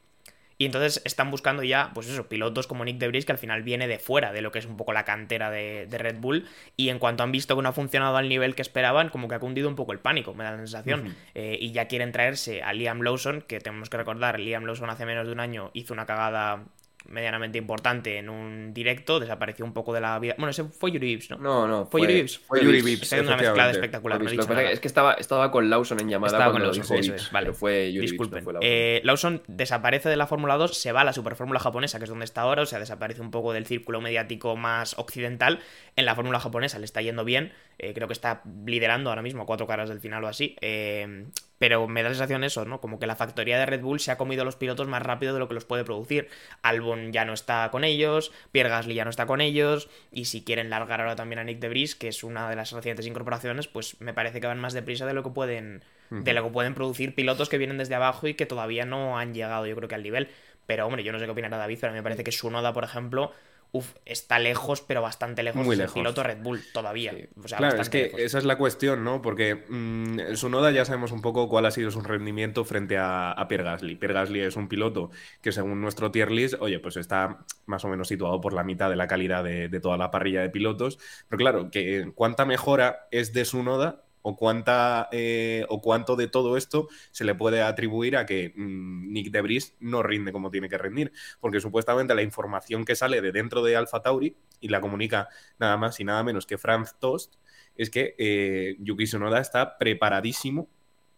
Y entonces están buscando ya, pues eso, pilotos como Nick Debris, que al final viene de fuera de lo que es un poco la cantera de, de Red Bull. Y en cuanto han visto que no ha funcionado al nivel que esperaban, como que ha cundido un poco el pánico, me da la sensación. Eh, y ya quieren traerse a Liam Lawson, que tenemos que recordar, Liam Lawson hace menos de un año hizo una cagada medianamente importante en un directo, desapareció un poco de la vida. Bueno, ese fue Yuri Vips, ¿no? No, no. ¿Fue Yuri Vips? Fue Yuri Vips, Está una mezclada espectacular, no he Lo dicho que es que estaba, estaba con Lawson en llamada Estaba con cuando Lawson, dijo eso Vips, es, vale. pero fue Yuri Vips, Disculpen. no fue Lawson. Eh, Lawson desaparece de la Fórmula 2, se va a la Superfórmula japonesa, que es donde está ahora, o sea, desaparece un poco del círculo mediático más occidental. En la Fórmula japonesa le está yendo bien, eh, creo que está liderando ahora mismo a cuatro caras del final o así. eh, pero me da la sensación eso, ¿no? Como que la factoría de Red Bull se ha comido a los pilotos más rápido de lo que los puede producir. Albon ya no está con ellos, Pierre Gasly ya no está con ellos, y si quieren largar ahora también a Nick Debris, que es una de las recientes incorporaciones, pues me parece que van más deprisa de lo que pueden de lo que pueden producir pilotos que vienen desde abajo y que todavía no han llegado, yo creo que al nivel. Pero hombre, yo no sé qué opinará David, pero a mí me parece que Sunoda, por ejemplo, uf, está lejos, pero bastante lejos Muy del lejos. piloto Red Bull todavía. Sí. O sea, Claro, es que lejos. esa es la cuestión, ¿no? Porque mm, su noda ya sabemos un poco cuál ha sido su rendimiento frente a, a Pierre Gasly. Pierre Gasly es un piloto que según nuestro tier list, oye, pues está más o menos situado por la mitad de la calidad de, de toda la parrilla de pilotos. Pero claro, que cuánta mejora es de su noda o cuánta eh, o cuánto de todo esto se le puede atribuir a que mm, Nick Debris no rinde como tiene que rendir, porque supuestamente la información que sale de dentro de Alpha Tauri y la comunica nada más y nada menos que Franz Tost es que eh, Yuki Tsunoda está preparadísimo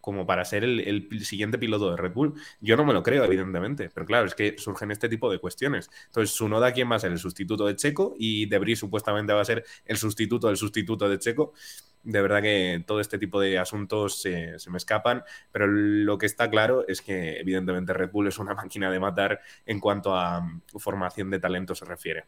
como para ser el, el siguiente piloto de Red Bull. Yo no me lo creo, evidentemente, pero claro, es que surgen este tipo de cuestiones. Entonces, Tsunoda, ¿quién va a ser? El sustituto de Checo y Debris supuestamente va a ser el sustituto del sustituto de Checo. De verdad que todo este tipo de asuntos se, se me escapan, pero lo que está claro es que evidentemente Red Bull es una máquina de matar en cuanto a mm, formación de talento se refiere.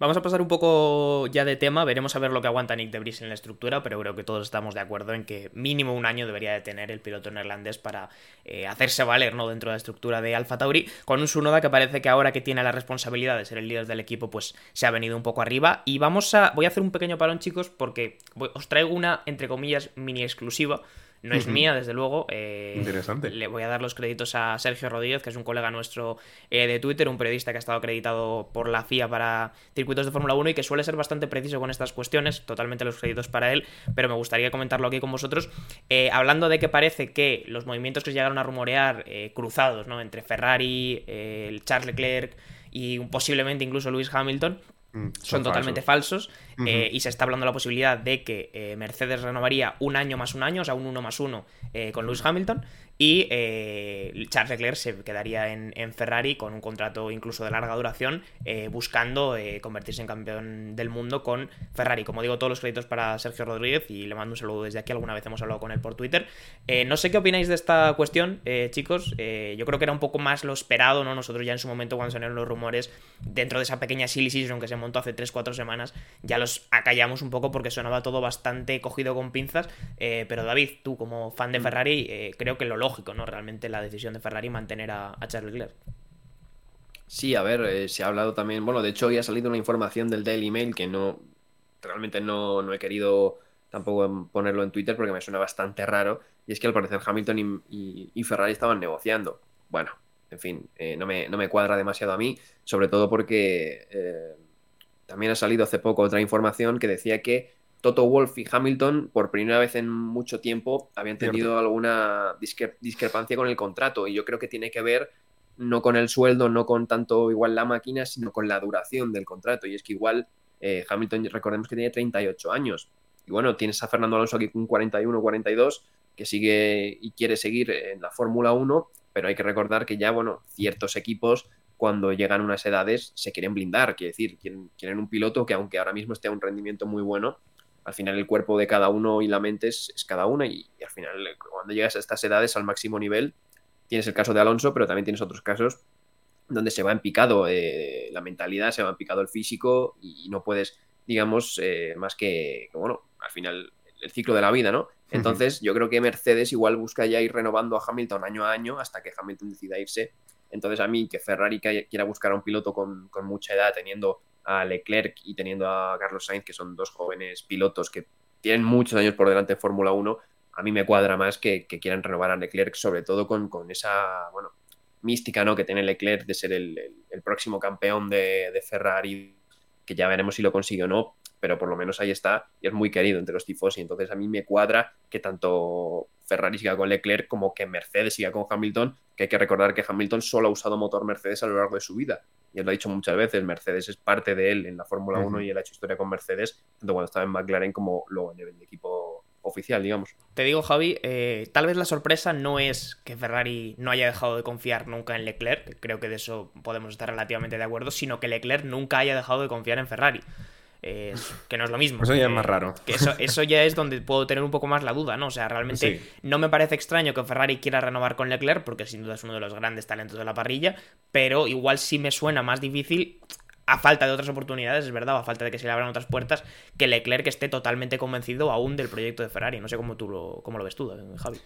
Vamos a pasar un poco ya de tema, veremos a ver lo que aguanta Nick Debris en la estructura, pero creo que todos estamos de acuerdo en que mínimo un año debería de tener el piloto neerlandés para eh, hacerse valer ¿no? dentro de la estructura de Alfa Tauri, con un Sunoda que parece que ahora que tiene la responsabilidad de ser el líder del equipo, pues se ha venido un poco arriba. Y vamos a. Voy a hacer un pequeño parón, chicos, porque os traigo una, entre comillas, mini exclusiva. No es mía, desde luego. eh, Interesante. Le voy a dar los créditos a Sergio Rodríguez, que es un colega nuestro eh, de Twitter, un periodista que ha estado acreditado por la FIA para circuitos de Fórmula 1 y que suele ser bastante preciso con estas cuestiones. Totalmente los créditos para él, pero me gustaría comentarlo aquí con vosotros. Eh, hablando de que parece que los movimientos que llegaron a rumorear cruzados, ¿no? Entre Ferrari, el Charles Leclerc y posiblemente incluso Lewis Hamilton, Mm, son totalmente falsos. eh, y se está hablando de la posibilidad de que eh, Mercedes renovaría un año más un año, o sea, un uno más uno eh, con Lewis Hamilton, y Charles Leclerc se quedaría en, Ferrari con un contrato incluso de larga duración, buscando convertirse en campeón del mundo con Ferrari. Como digo, todos los créditos para Sergio Rodríguez y le mando un saludo desde aquí, alguna vez hemos hablado con él por Twitter. no sé qué opináis de esta cuestión, chicos, yo creo que era un poco más lo esperado, ¿no? Nosotros ya en su momento cuando salieron los rumores, dentro de esa pequeña silly season que se montó hace 3-4 semanas, ya los acallamos un poco porque sonaba todo bastante cogido con pinzas. Eh, pero David, tú como fan de mm. Ferrari, eh, creo que lo lógico, ¿no? Realmente la decisión de Ferrari mantener a, Charles Leclerc. Sí, a ver, eh, se ha hablado también, bueno, de hecho ya ha salido una información del Daily Mail que no, realmente no, no he querido tampoco ponerlo en Twitter porque me suena bastante raro, y es que al parecer Hamilton y, Ferrari estaban negociando. Bueno, en fin, no, me, no, me, cuadra demasiado a mí, sobre todo porque también ha salido hace poco otra información que decía que Toto Wolf y Hamilton, por primera vez en mucho tiempo, habían tenido alguna discrepancia con el contrato. Y yo creo que tiene que ver no con el sueldo, no con tanto igual la máquina, sino con la duración del contrato. Y es que igual eh, Hamilton, recordemos que tiene 38 años. Y bueno, tienes a Fernando Alonso aquí con 41, 42, que sigue y quiere seguir en la Fórmula 1, pero hay que recordar que ya, bueno, ciertos equipos cuando llegan unas edades se quieren blindar, quiere decir, quieren, un piloto que aunque ahora mismo esté a un rendimiento muy bueno, al final el cuerpo de cada uno y la mente es, cada una y, al final cuando llegas a estas edades al máximo nivel, tienes el caso de Alonso, pero también tienes otros casos donde se va en picado eh, la mentalidad, se va en picado el físico y, no puedes, digamos, eh, más que, bueno, al final el ciclo de la vida, ¿no? Entonces yo creo que Mercedes igual busca ya ir renovando a Hamilton año a año hasta que Hamilton decida irse entonces, a mí que Ferrari quiera buscar a un piloto con, mucha edad, teniendo a Leclerc y teniendo a Carlos Sainz, que son dos jóvenes pilotos que tienen muchos años por delante en Fórmula 1, a mí me cuadra más que, quieran renovar a Leclerc, sobre todo con, esa bueno, mística ¿no? que tiene Leclerc de ser el, próximo campeón de, de, Ferrari, que ya veremos si lo consigue o no, pero por lo menos ahí está y es muy querido entre los tifosi. Entonces a mí me cuadra que tanto Ferrari siga con Leclerc como que Mercedes siga con Hamilton, que hay que recordar que Hamilton solo ha usado motor Mercedes a lo largo de su vida. Y él lo ha dicho muchas veces, Mercedes es parte de él en la Fórmula 1 y él ha hecho historia con Mercedes, tanto cuando estaba en McLaren como luego en el equipo oficial, digamos. Te digo, Javi, eh, tal vez la sorpresa no es que Ferrari no haya dejado de confiar nunca en Leclerc, creo que de eso podemos estar relativamente de acuerdo, sino que Leclerc nunca haya dejado de confiar en Ferrari que no es lo mismo. Eso ya es más raro. Que eso, eso, ya es donde puedo tener un poco más la duda, ¿no? O sea, realmente no me parece extraño que Ferrari quiera renovar con Leclerc, porque sin duda es uno de los grandes talentos de la parrilla, pero igual sí me suena más difícil a falta de otras oportunidades, es verdad, a falta de que se le abran otras puertas, que Leclerc esté totalmente convencido aún del proyecto de Ferrari. No sé cómo tú lo, cómo lo ves tú, Javi.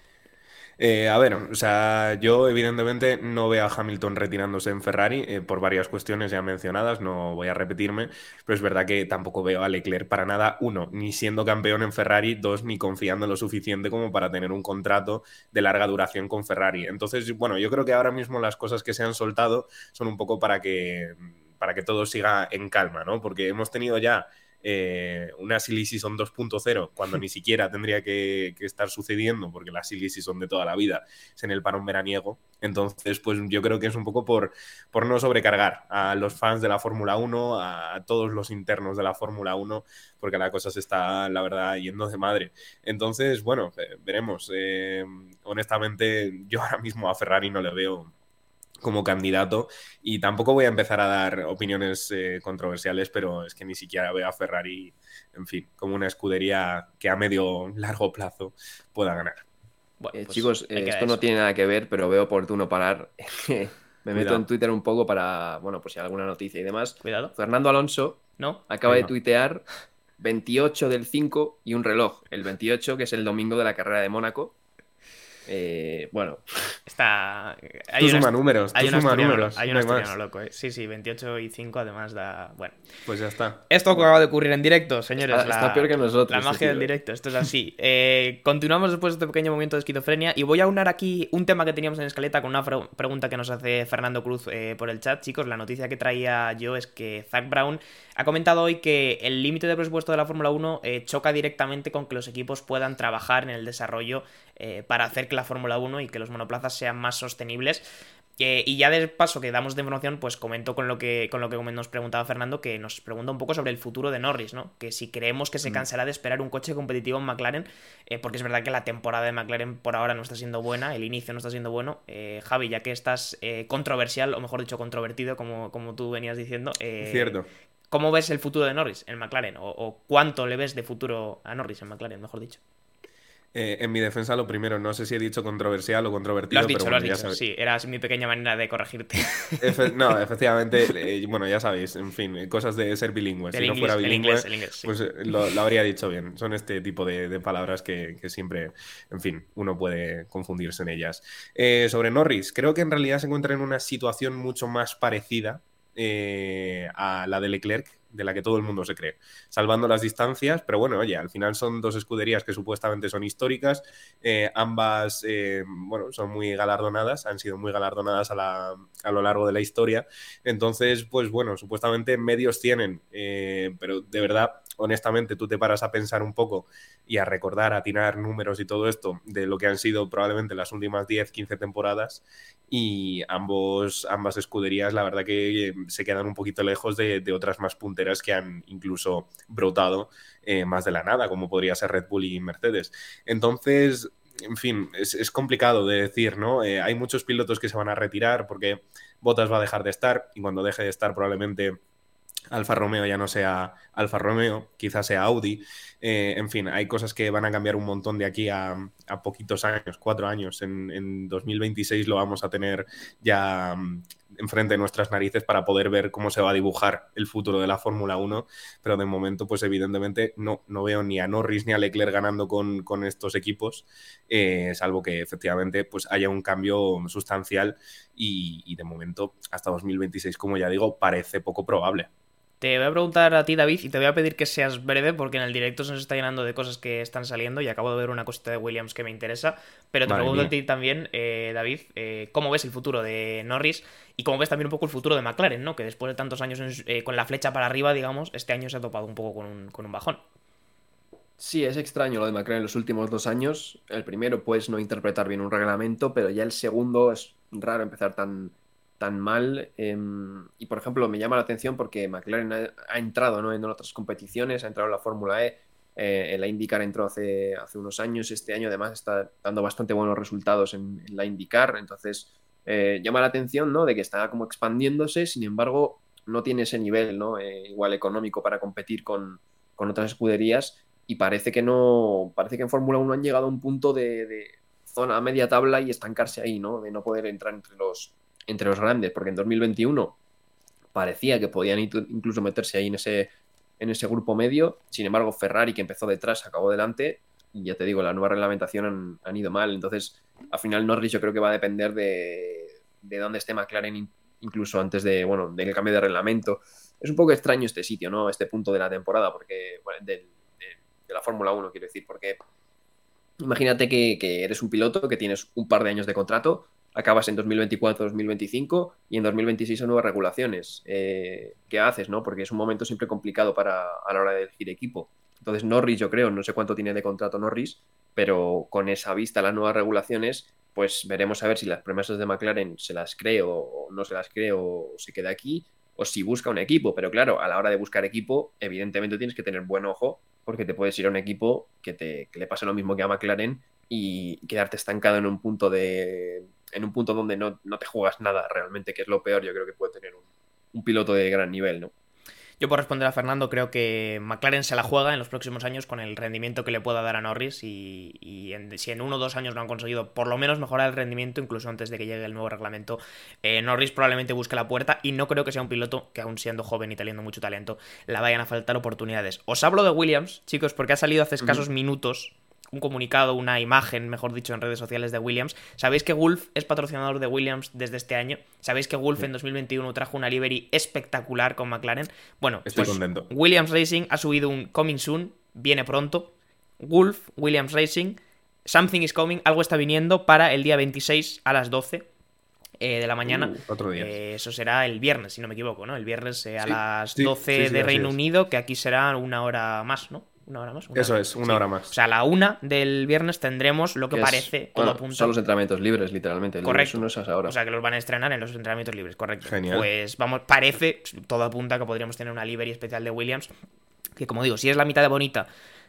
Eh, a ver, o sea, yo evidentemente no veo a Hamilton retirándose en Ferrari eh, por varias cuestiones ya mencionadas, no voy a repetirme, pero es verdad que tampoco veo a Leclerc para nada, uno, ni siendo campeón en Ferrari, dos, ni confiando lo suficiente como para tener un contrato de larga duración con Ferrari. Entonces, bueno, yo creo que ahora mismo las cosas que se han soltado son un poco para que para que todo siga en calma, ¿no? Porque hemos tenido ya eh, una Silly Season 2.0 cuando ni siquiera tendría que, estar sucediendo porque la Silly Season de toda la vida es en el parón veraniego. Entonces, pues yo creo que es un poco por, por no sobrecargar a los fans de la Fórmula 1, a todos los internos de la Fórmula 1, porque la cosa se está, la verdad, yendo de madre. Entonces, bueno, eh, veremos. Eh, honestamente, yo ahora mismo a Ferrari no le veo como candidato y tampoco voy a empezar a dar opiniones eh, controversiales, pero es que ni siquiera veo a Ferrari, en fin, como una escudería que a medio largo plazo pueda ganar. Eh, pues chicos, eh, esto no tiene nada que ver, pero veo oportuno parar. Me meto en Twitter un poco para, bueno, pues si hay alguna noticia y demás. Cuidado. Fernando Alonso ¿No? acaba de tuitear 28 del 5 y un reloj. El 28, que es el domingo de la carrera de Mónaco. Eh, bueno. Está. Hay tú suma números. Hay un números. Hay un loco, ¿eh? Sí, sí, 28 y 5 además da. Bueno. Pues ya está. Esto acaba de ocurrir en directo, señores. Está, la, peor que nosotros. La magia del directo, esto es así. Eh, continuamos después de este pequeño momento de esquizofrenia y voy a unar aquí un tema que teníamos en escaleta con una pregunta que nos hace Fernando Cruz eh, por el chat. Chicos, la noticia que traía yo es que Zach Brown ha comentado hoy que el límite de presupuesto de la Fórmula 1 eh, choca directamente con que los equipos puedan trabajar en el desarrollo eh, para hacer que la Fórmula 1 y que los monoplazas sean más sostenibles. Eh, y ya de paso que damos de información, pues comento con lo que, con lo que nos preguntaba Fernando, que nos pregunta un poco sobre el futuro de Norris, ¿no? Que si creemos que se Mm. cansará de esperar un coche competitivo en McLaren, eh, porque es verdad que la temporada de McLaren por ahora no está siendo buena, el inicio no está siendo bueno. Eh, Javi, ya que estás controversial, o mejor dicho, controvertido, como, como tú venías diciendo, Cierto. ¿cómo ves el futuro de Norris en McLaren? O, o cuánto le ves de futuro a Norris en McLaren, mejor dicho? Eh, en mi defensa, lo primero, no sé si he dicho controversial o controvertido, Lo has dicho, pero lo has dicho, sí, era mi pequeña manera de corregirte. Efe- no, efectivamente, eh, bueno, ya sabéis, en fin, cosas de ser bilingüe. Si no inglés- fuera el bilingüe, inglés, el inglés, sí. pues eh, lo, lo habría dicho bien. Son este tipo de, de palabras que, que siempre, en fin, uno puede confundirse en ellas. Eh, sobre Norris, creo que en realidad se encuentra en una situación mucho más parecida eh, a la de Leclerc, de la que todo el mundo se cree, salvando las distancias, pero bueno, oye, al final son dos escuderías que supuestamente son históricas, eh, ambas, eh, bueno, son muy galardonadas, han sido muy galardonadas a, la- a lo largo de la historia, entonces, pues bueno, supuestamente medios tienen, eh, pero de verdad, honestamente, tú te paras a pensar un poco y a recordar, a atinar números y todo esto de lo que han sido probablemente las últimas 10, 15 temporadas y ambos, ambas escuderías, la verdad que eh, se quedan un poquito lejos de, de otras más punteras que han incluso brotado eh, más de la nada, como podría ser Red Bull y Mercedes. Entonces, en fin, es, es complicado de decir, ¿no? Eh, hay muchos pilotos que se van a retirar porque Bottas va a dejar de estar y cuando deje de estar probablemente Alfa Romeo ya no sea Alfa Romeo, quizás sea Audi. Eh, en fin, hay cosas que van a cambiar un montón de aquí a, poquitos años, cuatro años. En, en 2026 lo vamos a tener ya mm, enfrente de nuestras narices para poder ver cómo se va a dibujar el futuro de la Fórmula 1. Pero de momento, pues evidentemente no, no veo ni a Norris ni a Leclerc ganando con, con estos equipos, eh, salvo que efectivamente pues haya un cambio sustancial y de momento hasta 2026, como ya digo, parece poco probable. Te voy a preguntar a ti, David, y te voy a pedir que seas breve porque en el directo se nos está llenando de cosas que están saliendo y acabo de ver una cosita de Williams que me interesa. Pero te Madre pregunto mía. a ti también, eh, David, eh, ¿cómo ves el futuro de Norris y cómo ves también un poco el futuro de McLaren, ¿no? Que después de tantos años en eh, con la flecha para arriba, digamos, este año se ha topado un poco con un, con un bajón. Sí, es extraño lo de McLaren en los últimos dos años. El primero, pues, no interpretar bien un reglamento, pero ya el segundo es raro empezar tan, tan mal. em, y, por ejemplo, me llama la atención porque McLaren ha, entrado ¿no? en otras competiciones, ha entrado en la Fórmula E, eh, en la IndyCar entró hace, hace unos años, este año además está dando bastante buenos resultados en, la IndyCar, entonces eh, llama la atención ¿no? de que está como expandiéndose, sin embargo, no tiene ese nivel ¿no? Eh, igual económico para competir con, con otras escuderías y parece que no, parece que en Fórmula 1 han llegado a un punto de, de zona media tabla y estancarse ahí, ¿no? De no poder entrar entre los, entre los grandes, porque en 2021 parecía que podían in- incluso meterse ahí en ese, en ese grupo medio, sin embargo Ferrari que empezó detrás acabó delante y ya te digo, la nueva reglamentación han, ido mal, entonces al final Norris yo creo que va a depender de, de dónde esté McLaren in- incluso antes de, bueno, del cambio de reglamento. Es un poco extraño este sitio, ¿no? Este punto de la temporada, porque, de, la Fórmula 1, quiero decir, porque imagínate que eres un piloto que tienes un par de años de contrato, acabas en 2024-2025 y en 2026 son nuevas regulaciones. Eh, ¿Qué haces, no? Porque es un momento siempre complicado para, a la hora de elegir equipo. Entonces Norris, yo creo, no sé cuánto tiene de contrato Norris, pero con esa vista las nuevas regulaciones, pues veremos a ver si las promesas de McLaren se las cree o no se las cree o se queda aquí, o si busca un equipo. Pero claro, a la hora de buscar equipo, evidentemente tienes que tener buen ojo, porque te puedes ir a un equipo que, te, que le pase lo mismo que a McLaren y quedarte estancado en un punto de en un punto donde no, no te juegas nada realmente, que es lo peor, yo creo que puede tener un, un piloto de gran nivel, ¿no? Yo por responder a Fernando, creo que McLaren se la juega en los próximos años con el rendimiento que le pueda dar a Norris y, y en- si en uno o dos años no han conseguido por lo menos mejorar el rendimiento, incluso antes de que llegue el nuevo reglamento, eh, Norris probablemente busque la puerta y no creo que sea un piloto que aún siendo joven y teniendo mucho talento, la vayan a faltar oportunidades. Os hablo de Williams, chicos, porque ha salido hace escasos minutos un comunicado, una imagen, mejor dicho, en redes sociales de Williams. Sabéis que Wolf es patrocinador de Williams desde este año. Sabéis que Wolf en 2021 trajo una livery espectacular con McLaren. Bueno, Estoy pues contento. Williams Racing ha subido un Coming Soon, viene pronto. Wolf, Williams Racing, Something is Coming, algo está viniendo para el día 26 a las 12 eh, de la mañana. Uh, otro día. Eh, eso será el viernes, si no me equivoco, ¿no? El viernes eh, a Sí, las sí, 12 sí, sí, de Reino. Unido, que aquí será una hora más, ¿no? Una hora más. una Eso hora. es, una Sí. hora más. O sea, a la una del viernes tendremos lo que, Que es- parece, todo bueno, apunta. Son los entrenamientos libres, literalmente. El Correcto. lunes uno es ahora. O sea, que los van a estrenar en los entrenamientos libres, correcto. Genial. Pues vamos, parece, todo apunta que podríamos tener una livery especial de Williams. Que como digo, si es la mitad de bonita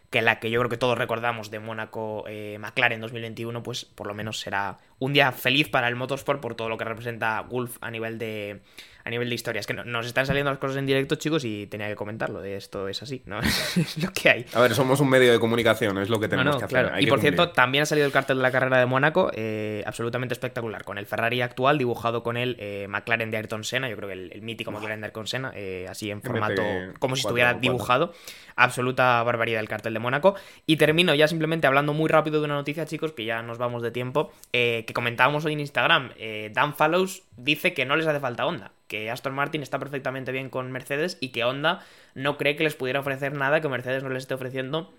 que la que yo creo que todos recordamos de Mónaco eh, McLaren 2021, pues por lo menos será un día feliz para el motorsport por todo lo que representa Wolf a nivel de a nivel de historia. Es que no- nos están saliendo las cosas en directo, chicos, y tenía que comentarlo. Esto es así, ¿no? es lo que hay. A ver, somos un medio de comunicación, es lo que No, tenemos no, que claro. hacer. hay Y que por cumplir. cierto, también ha salido el cartel de la carrera de Mónaco, eh, absolutamente espectacular, con el Ferrari actual dibujado con el eh, McLaren de Ayrton Senna, yo creo que el, el mítico McLaren de Ayrton Senna, eh, así en formato, como si estuviera 4x4. dibujado. Absoluta barbaridad el cartel de Mónaco. Y termino ya simplemente hablando muy rápido de una noticia, chicos, que ya nos vamos de tiempo, que comentábamos hoy en Instagram. Dan Fallows dice que no les hace falta Honda, que Aston Martin está perfectamente bien con Mercedes y que Honda no cree que les pudiera ofrecer nada que Mercedes no les esté ofreciendo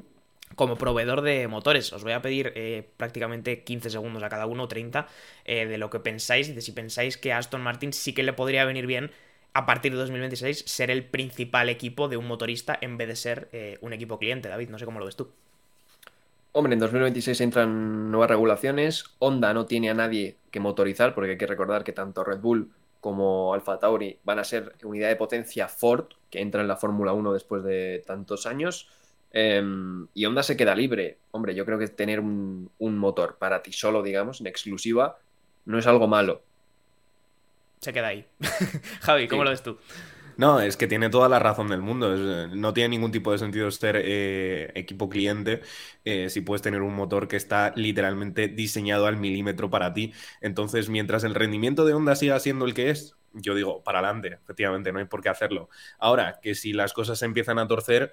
como proveedor de motores. Os voy a pedir eh, prácticamente 15 segundos a cada uno, 30, eh, de lo que pensáis, de si pensáis que Aston Martin sí que le podría venir bien a partir de 2026 ser el principal equipo de un motorista en vez de ser eh, un equipo cliente. David, no sé cómo lo ves tú. Hombre, en 2026 entran nuevas regulaciones. Honda no tiene a nadie que motorizar, porque hay que recordar que tanto Red Bull como Alfa Tauri van a ser unidad de potencia Ford, que entra en la Fórmula 1 después de tantos años. Em, y Honda se queda libre. Hombre, yo creo que tener un, un motor para ti solo, digamos, en exclusiva, no es algo malo. Se queda ahí. Javi, ¿cómo Sí. lo ves tú? No, es que tiene toda la razón del mundo. Eh, no tiene ningún tipo de sentido ser eh, equipo cliente eh, si puedes tener un motor que está literalmente diseñado al milímetro para ti. Entonces, mientras el rendimiento de Honda siga siendo el que es, yo digo, para adelante, efectivamente, no hay por qué hacerlo. Ahora, que si las cosas se empiezan a torcer,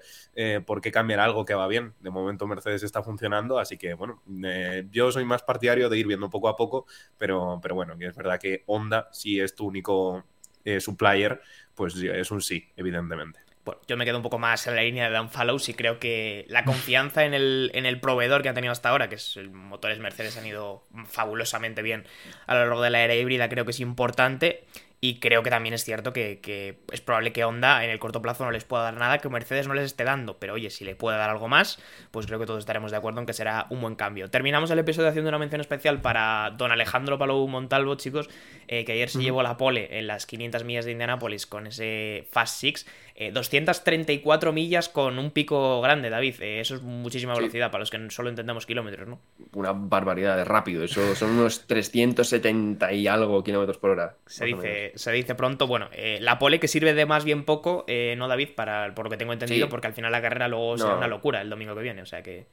¿por qué cambiar algo que va bien? De momento Mercedes está funcionando, así que, bueno, yo soy más partidario de ir viendo poco a poco, pero, pero bueno, es verdad que Honda, si es tu único eh, supplier, pues es un sí, evidentemente. Bueno, yo me quedo un poco más en la línea de Dan Fallows y creo que la confianza en el, en el proveedor que han tenido hasta ahora, que es el motores Mercedes, han ido fabulosamente bien a lo largo de la era híbrida, creo que es importante. Y creo que también es cierto que, que es probable que Honda en el corto plazo no les pueda dar nada que Mercedes no les esté dando. Pero oye, si le puede dar algo más, pues creo que todos estaremos de acuerdo en que será un buen cambio. Terminamos el episodio haciendo una mención especial para don Alejandro Palou Montalvo, chicos, eh, que ayer se llevó la pole en las 500 millas de Indianápolis con ese Fast Six. Eh, 234 millas con un pico grande, David. Eh, eso es muchísima Sí. velocidad para los que solo entendemos kilómetros, ¿no? Una barbaridad de rápido. Eso son unos 370 y algo kilómetros por hora. Se dice, se dice pronto, bueno, eh, la pole que sirve de más bien poco, eh, no David, para, por lo que tengo entendido, Sí. porque al final la carrera luego será una locura el domingo que viene, o sea que...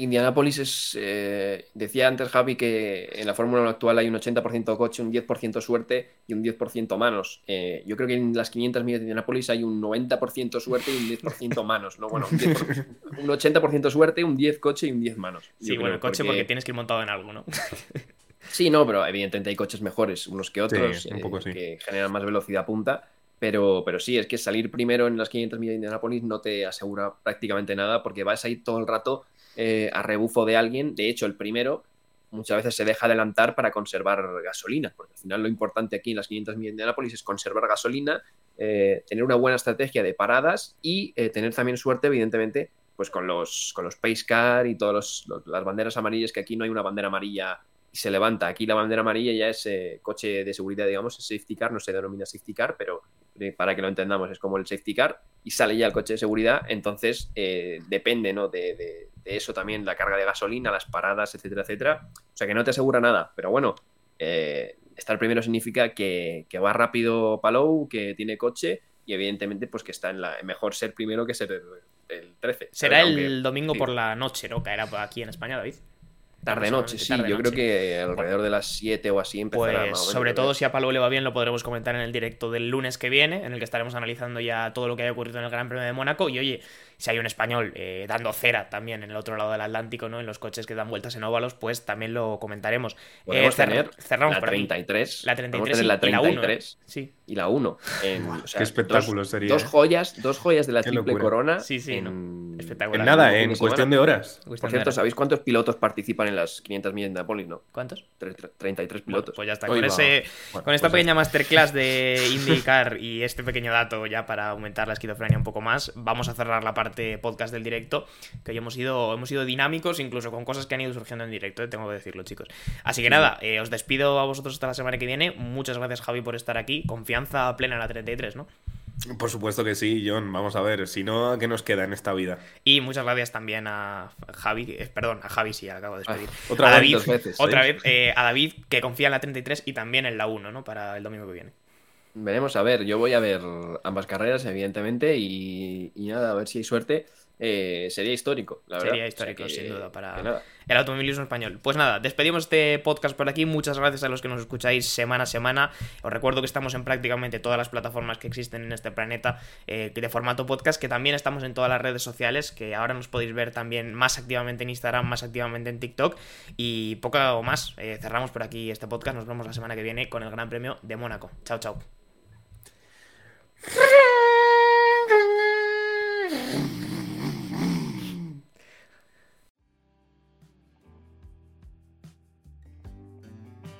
Indianápolis es. eh, decía antes Javi que en la Fórmula 1 actual hay un 80% coche, un 10% suerte y un 10% manos. Eh, yo creo que en las 500 millas de Indianápolis hay un 90% suerte y un 10% manos. ¿no? Bueno, un, 10%, un 80% suerte, un 10 coche y un 10 manos. Sí, bueno, creo, el coche porque... tienes que ir montado en algo, ¿no? Sí, no, pero evidentemente hay coches mejores unos que otros Sí, un poco eh, sí. que generan más velocidad punta. Pero, pero sí, es que salir primero en las 500 millas de Indianápolis no te asegura prácticamente nada porque vas a ir todo el rato eh, a rebufo de alguien. De hecho, el primero muchas veces se deja adelantar para conservar gasolina, porque al final lo importante aquí en las 500 millas de Indianápolis es conservar gasolina, eh, tener una buena estrategia de paradas y eh, tener también suerte, evidentemente, pues con los, con los pace car y todas las banderas amarillas, que aquí no hay una bandera amarilla y se levanta. Aquí la bandera amarilla ya es coche de seguridad, digamos, es safety car, no se denomina safety car, pero para que lo entendamos es como el safety car y sale ya el coche de seguridad, entonces eh, depende ¿no? de, de, de, eso también, la carga de gasolina, las paradas, etcétera, etcétera. O sea que no te asegura nada, pero bueno, eh, estar primero significa que, que, va rápido Palou, que tiene coche y evidentemente pues que está en la mejor ser primero que ser el, el 13. Será el Aunque, domingo sí. por la noche, ¿no? Caerá aquí en España, David. Tarde noche, sí, tarde yo creo que alrededor de las 7 o así empezará. Pues, más o menos, sobre todo si a Palou le va bien, lo podremos comentar en el directo del lunes que viene, en el que estaremos analizando ya todo lo que haya ocurrido en el Gran Premio de Mónaco. Y oye, si hay un español eh, dando cera también en el otro lado del Atlántico, ¿no? En los coches que dan vueltas en óvalos, pues también lo comentaremos. Podemos eh, tener cerramos la por 33. La 33 y la 33 y la 1. ¿eh? Sí. Y la 1. En, o sea, Qué espectáculo dos, sería. Dos ¿eh? joyas, dos joyas de la Qué triple locura. corona sí, sí, en, ¿no? Espectacular. En nada, en cuestión de horas. Por cierto. ¿sabéis cuántos pilotos participan en las 500 millas de Nápoles? No, ¿Cuántos? Tre- tre- 33 Bueno, pilotos. pues ya está. Con, ese, Bueno, con esta pues ya pequeña masterclass de indicar y este pequeño dato ya para aumentar la esquizofrenia un poco más, vamos a cerrar la parte podcast del directo, que hoy hemos ido, hemos ido dinámicos, incluso con cosas que han ido surgiendo en directo, eh, tengo que decirlo, chicos. Así que nada, eh, os despido a vosotros hasta la semana que viene. Muchas gracias, Javi, por estar aquí. Confianza plena en la 33, ¿no? Por supuesto que sí, John. Vamos a ver, si no, ¿qué nos queda en esta vida? Y muchas gracias también a Javi, eh, perdón, a Javi sí, ya acabo de despedir. Ah, otra a vez, David, veces, otra ¿eh? vez, eh, a David, que confía en la 33 y también en la 1, ¿no? Para el domingo que viene. Veremos a ver, yo voy a ver ambas carreras, evidentemente, y, y nada, a ver si hay suerte. Eh, sería histórico, la verdad. Sería O sea histórico, que- sin duda, para el automovilismo español. Pues nada, despedimos este podcast por aquí. Muchas gracias a los que nos escucháis semana a semana. Os recuerdo que estamos en prácticamente todas las plataformas que existen en este planeta eh, de formato podcast, que también estamos en todas las redes sociales, que ahora nos podéis ver también más activamente en Instagram, más activamente en TikTok. Y poco más. Eh, cerramos por aquí este podcast. Nos vemos la semana que viene con el Gran Premio de Mónaco. Chao, chao.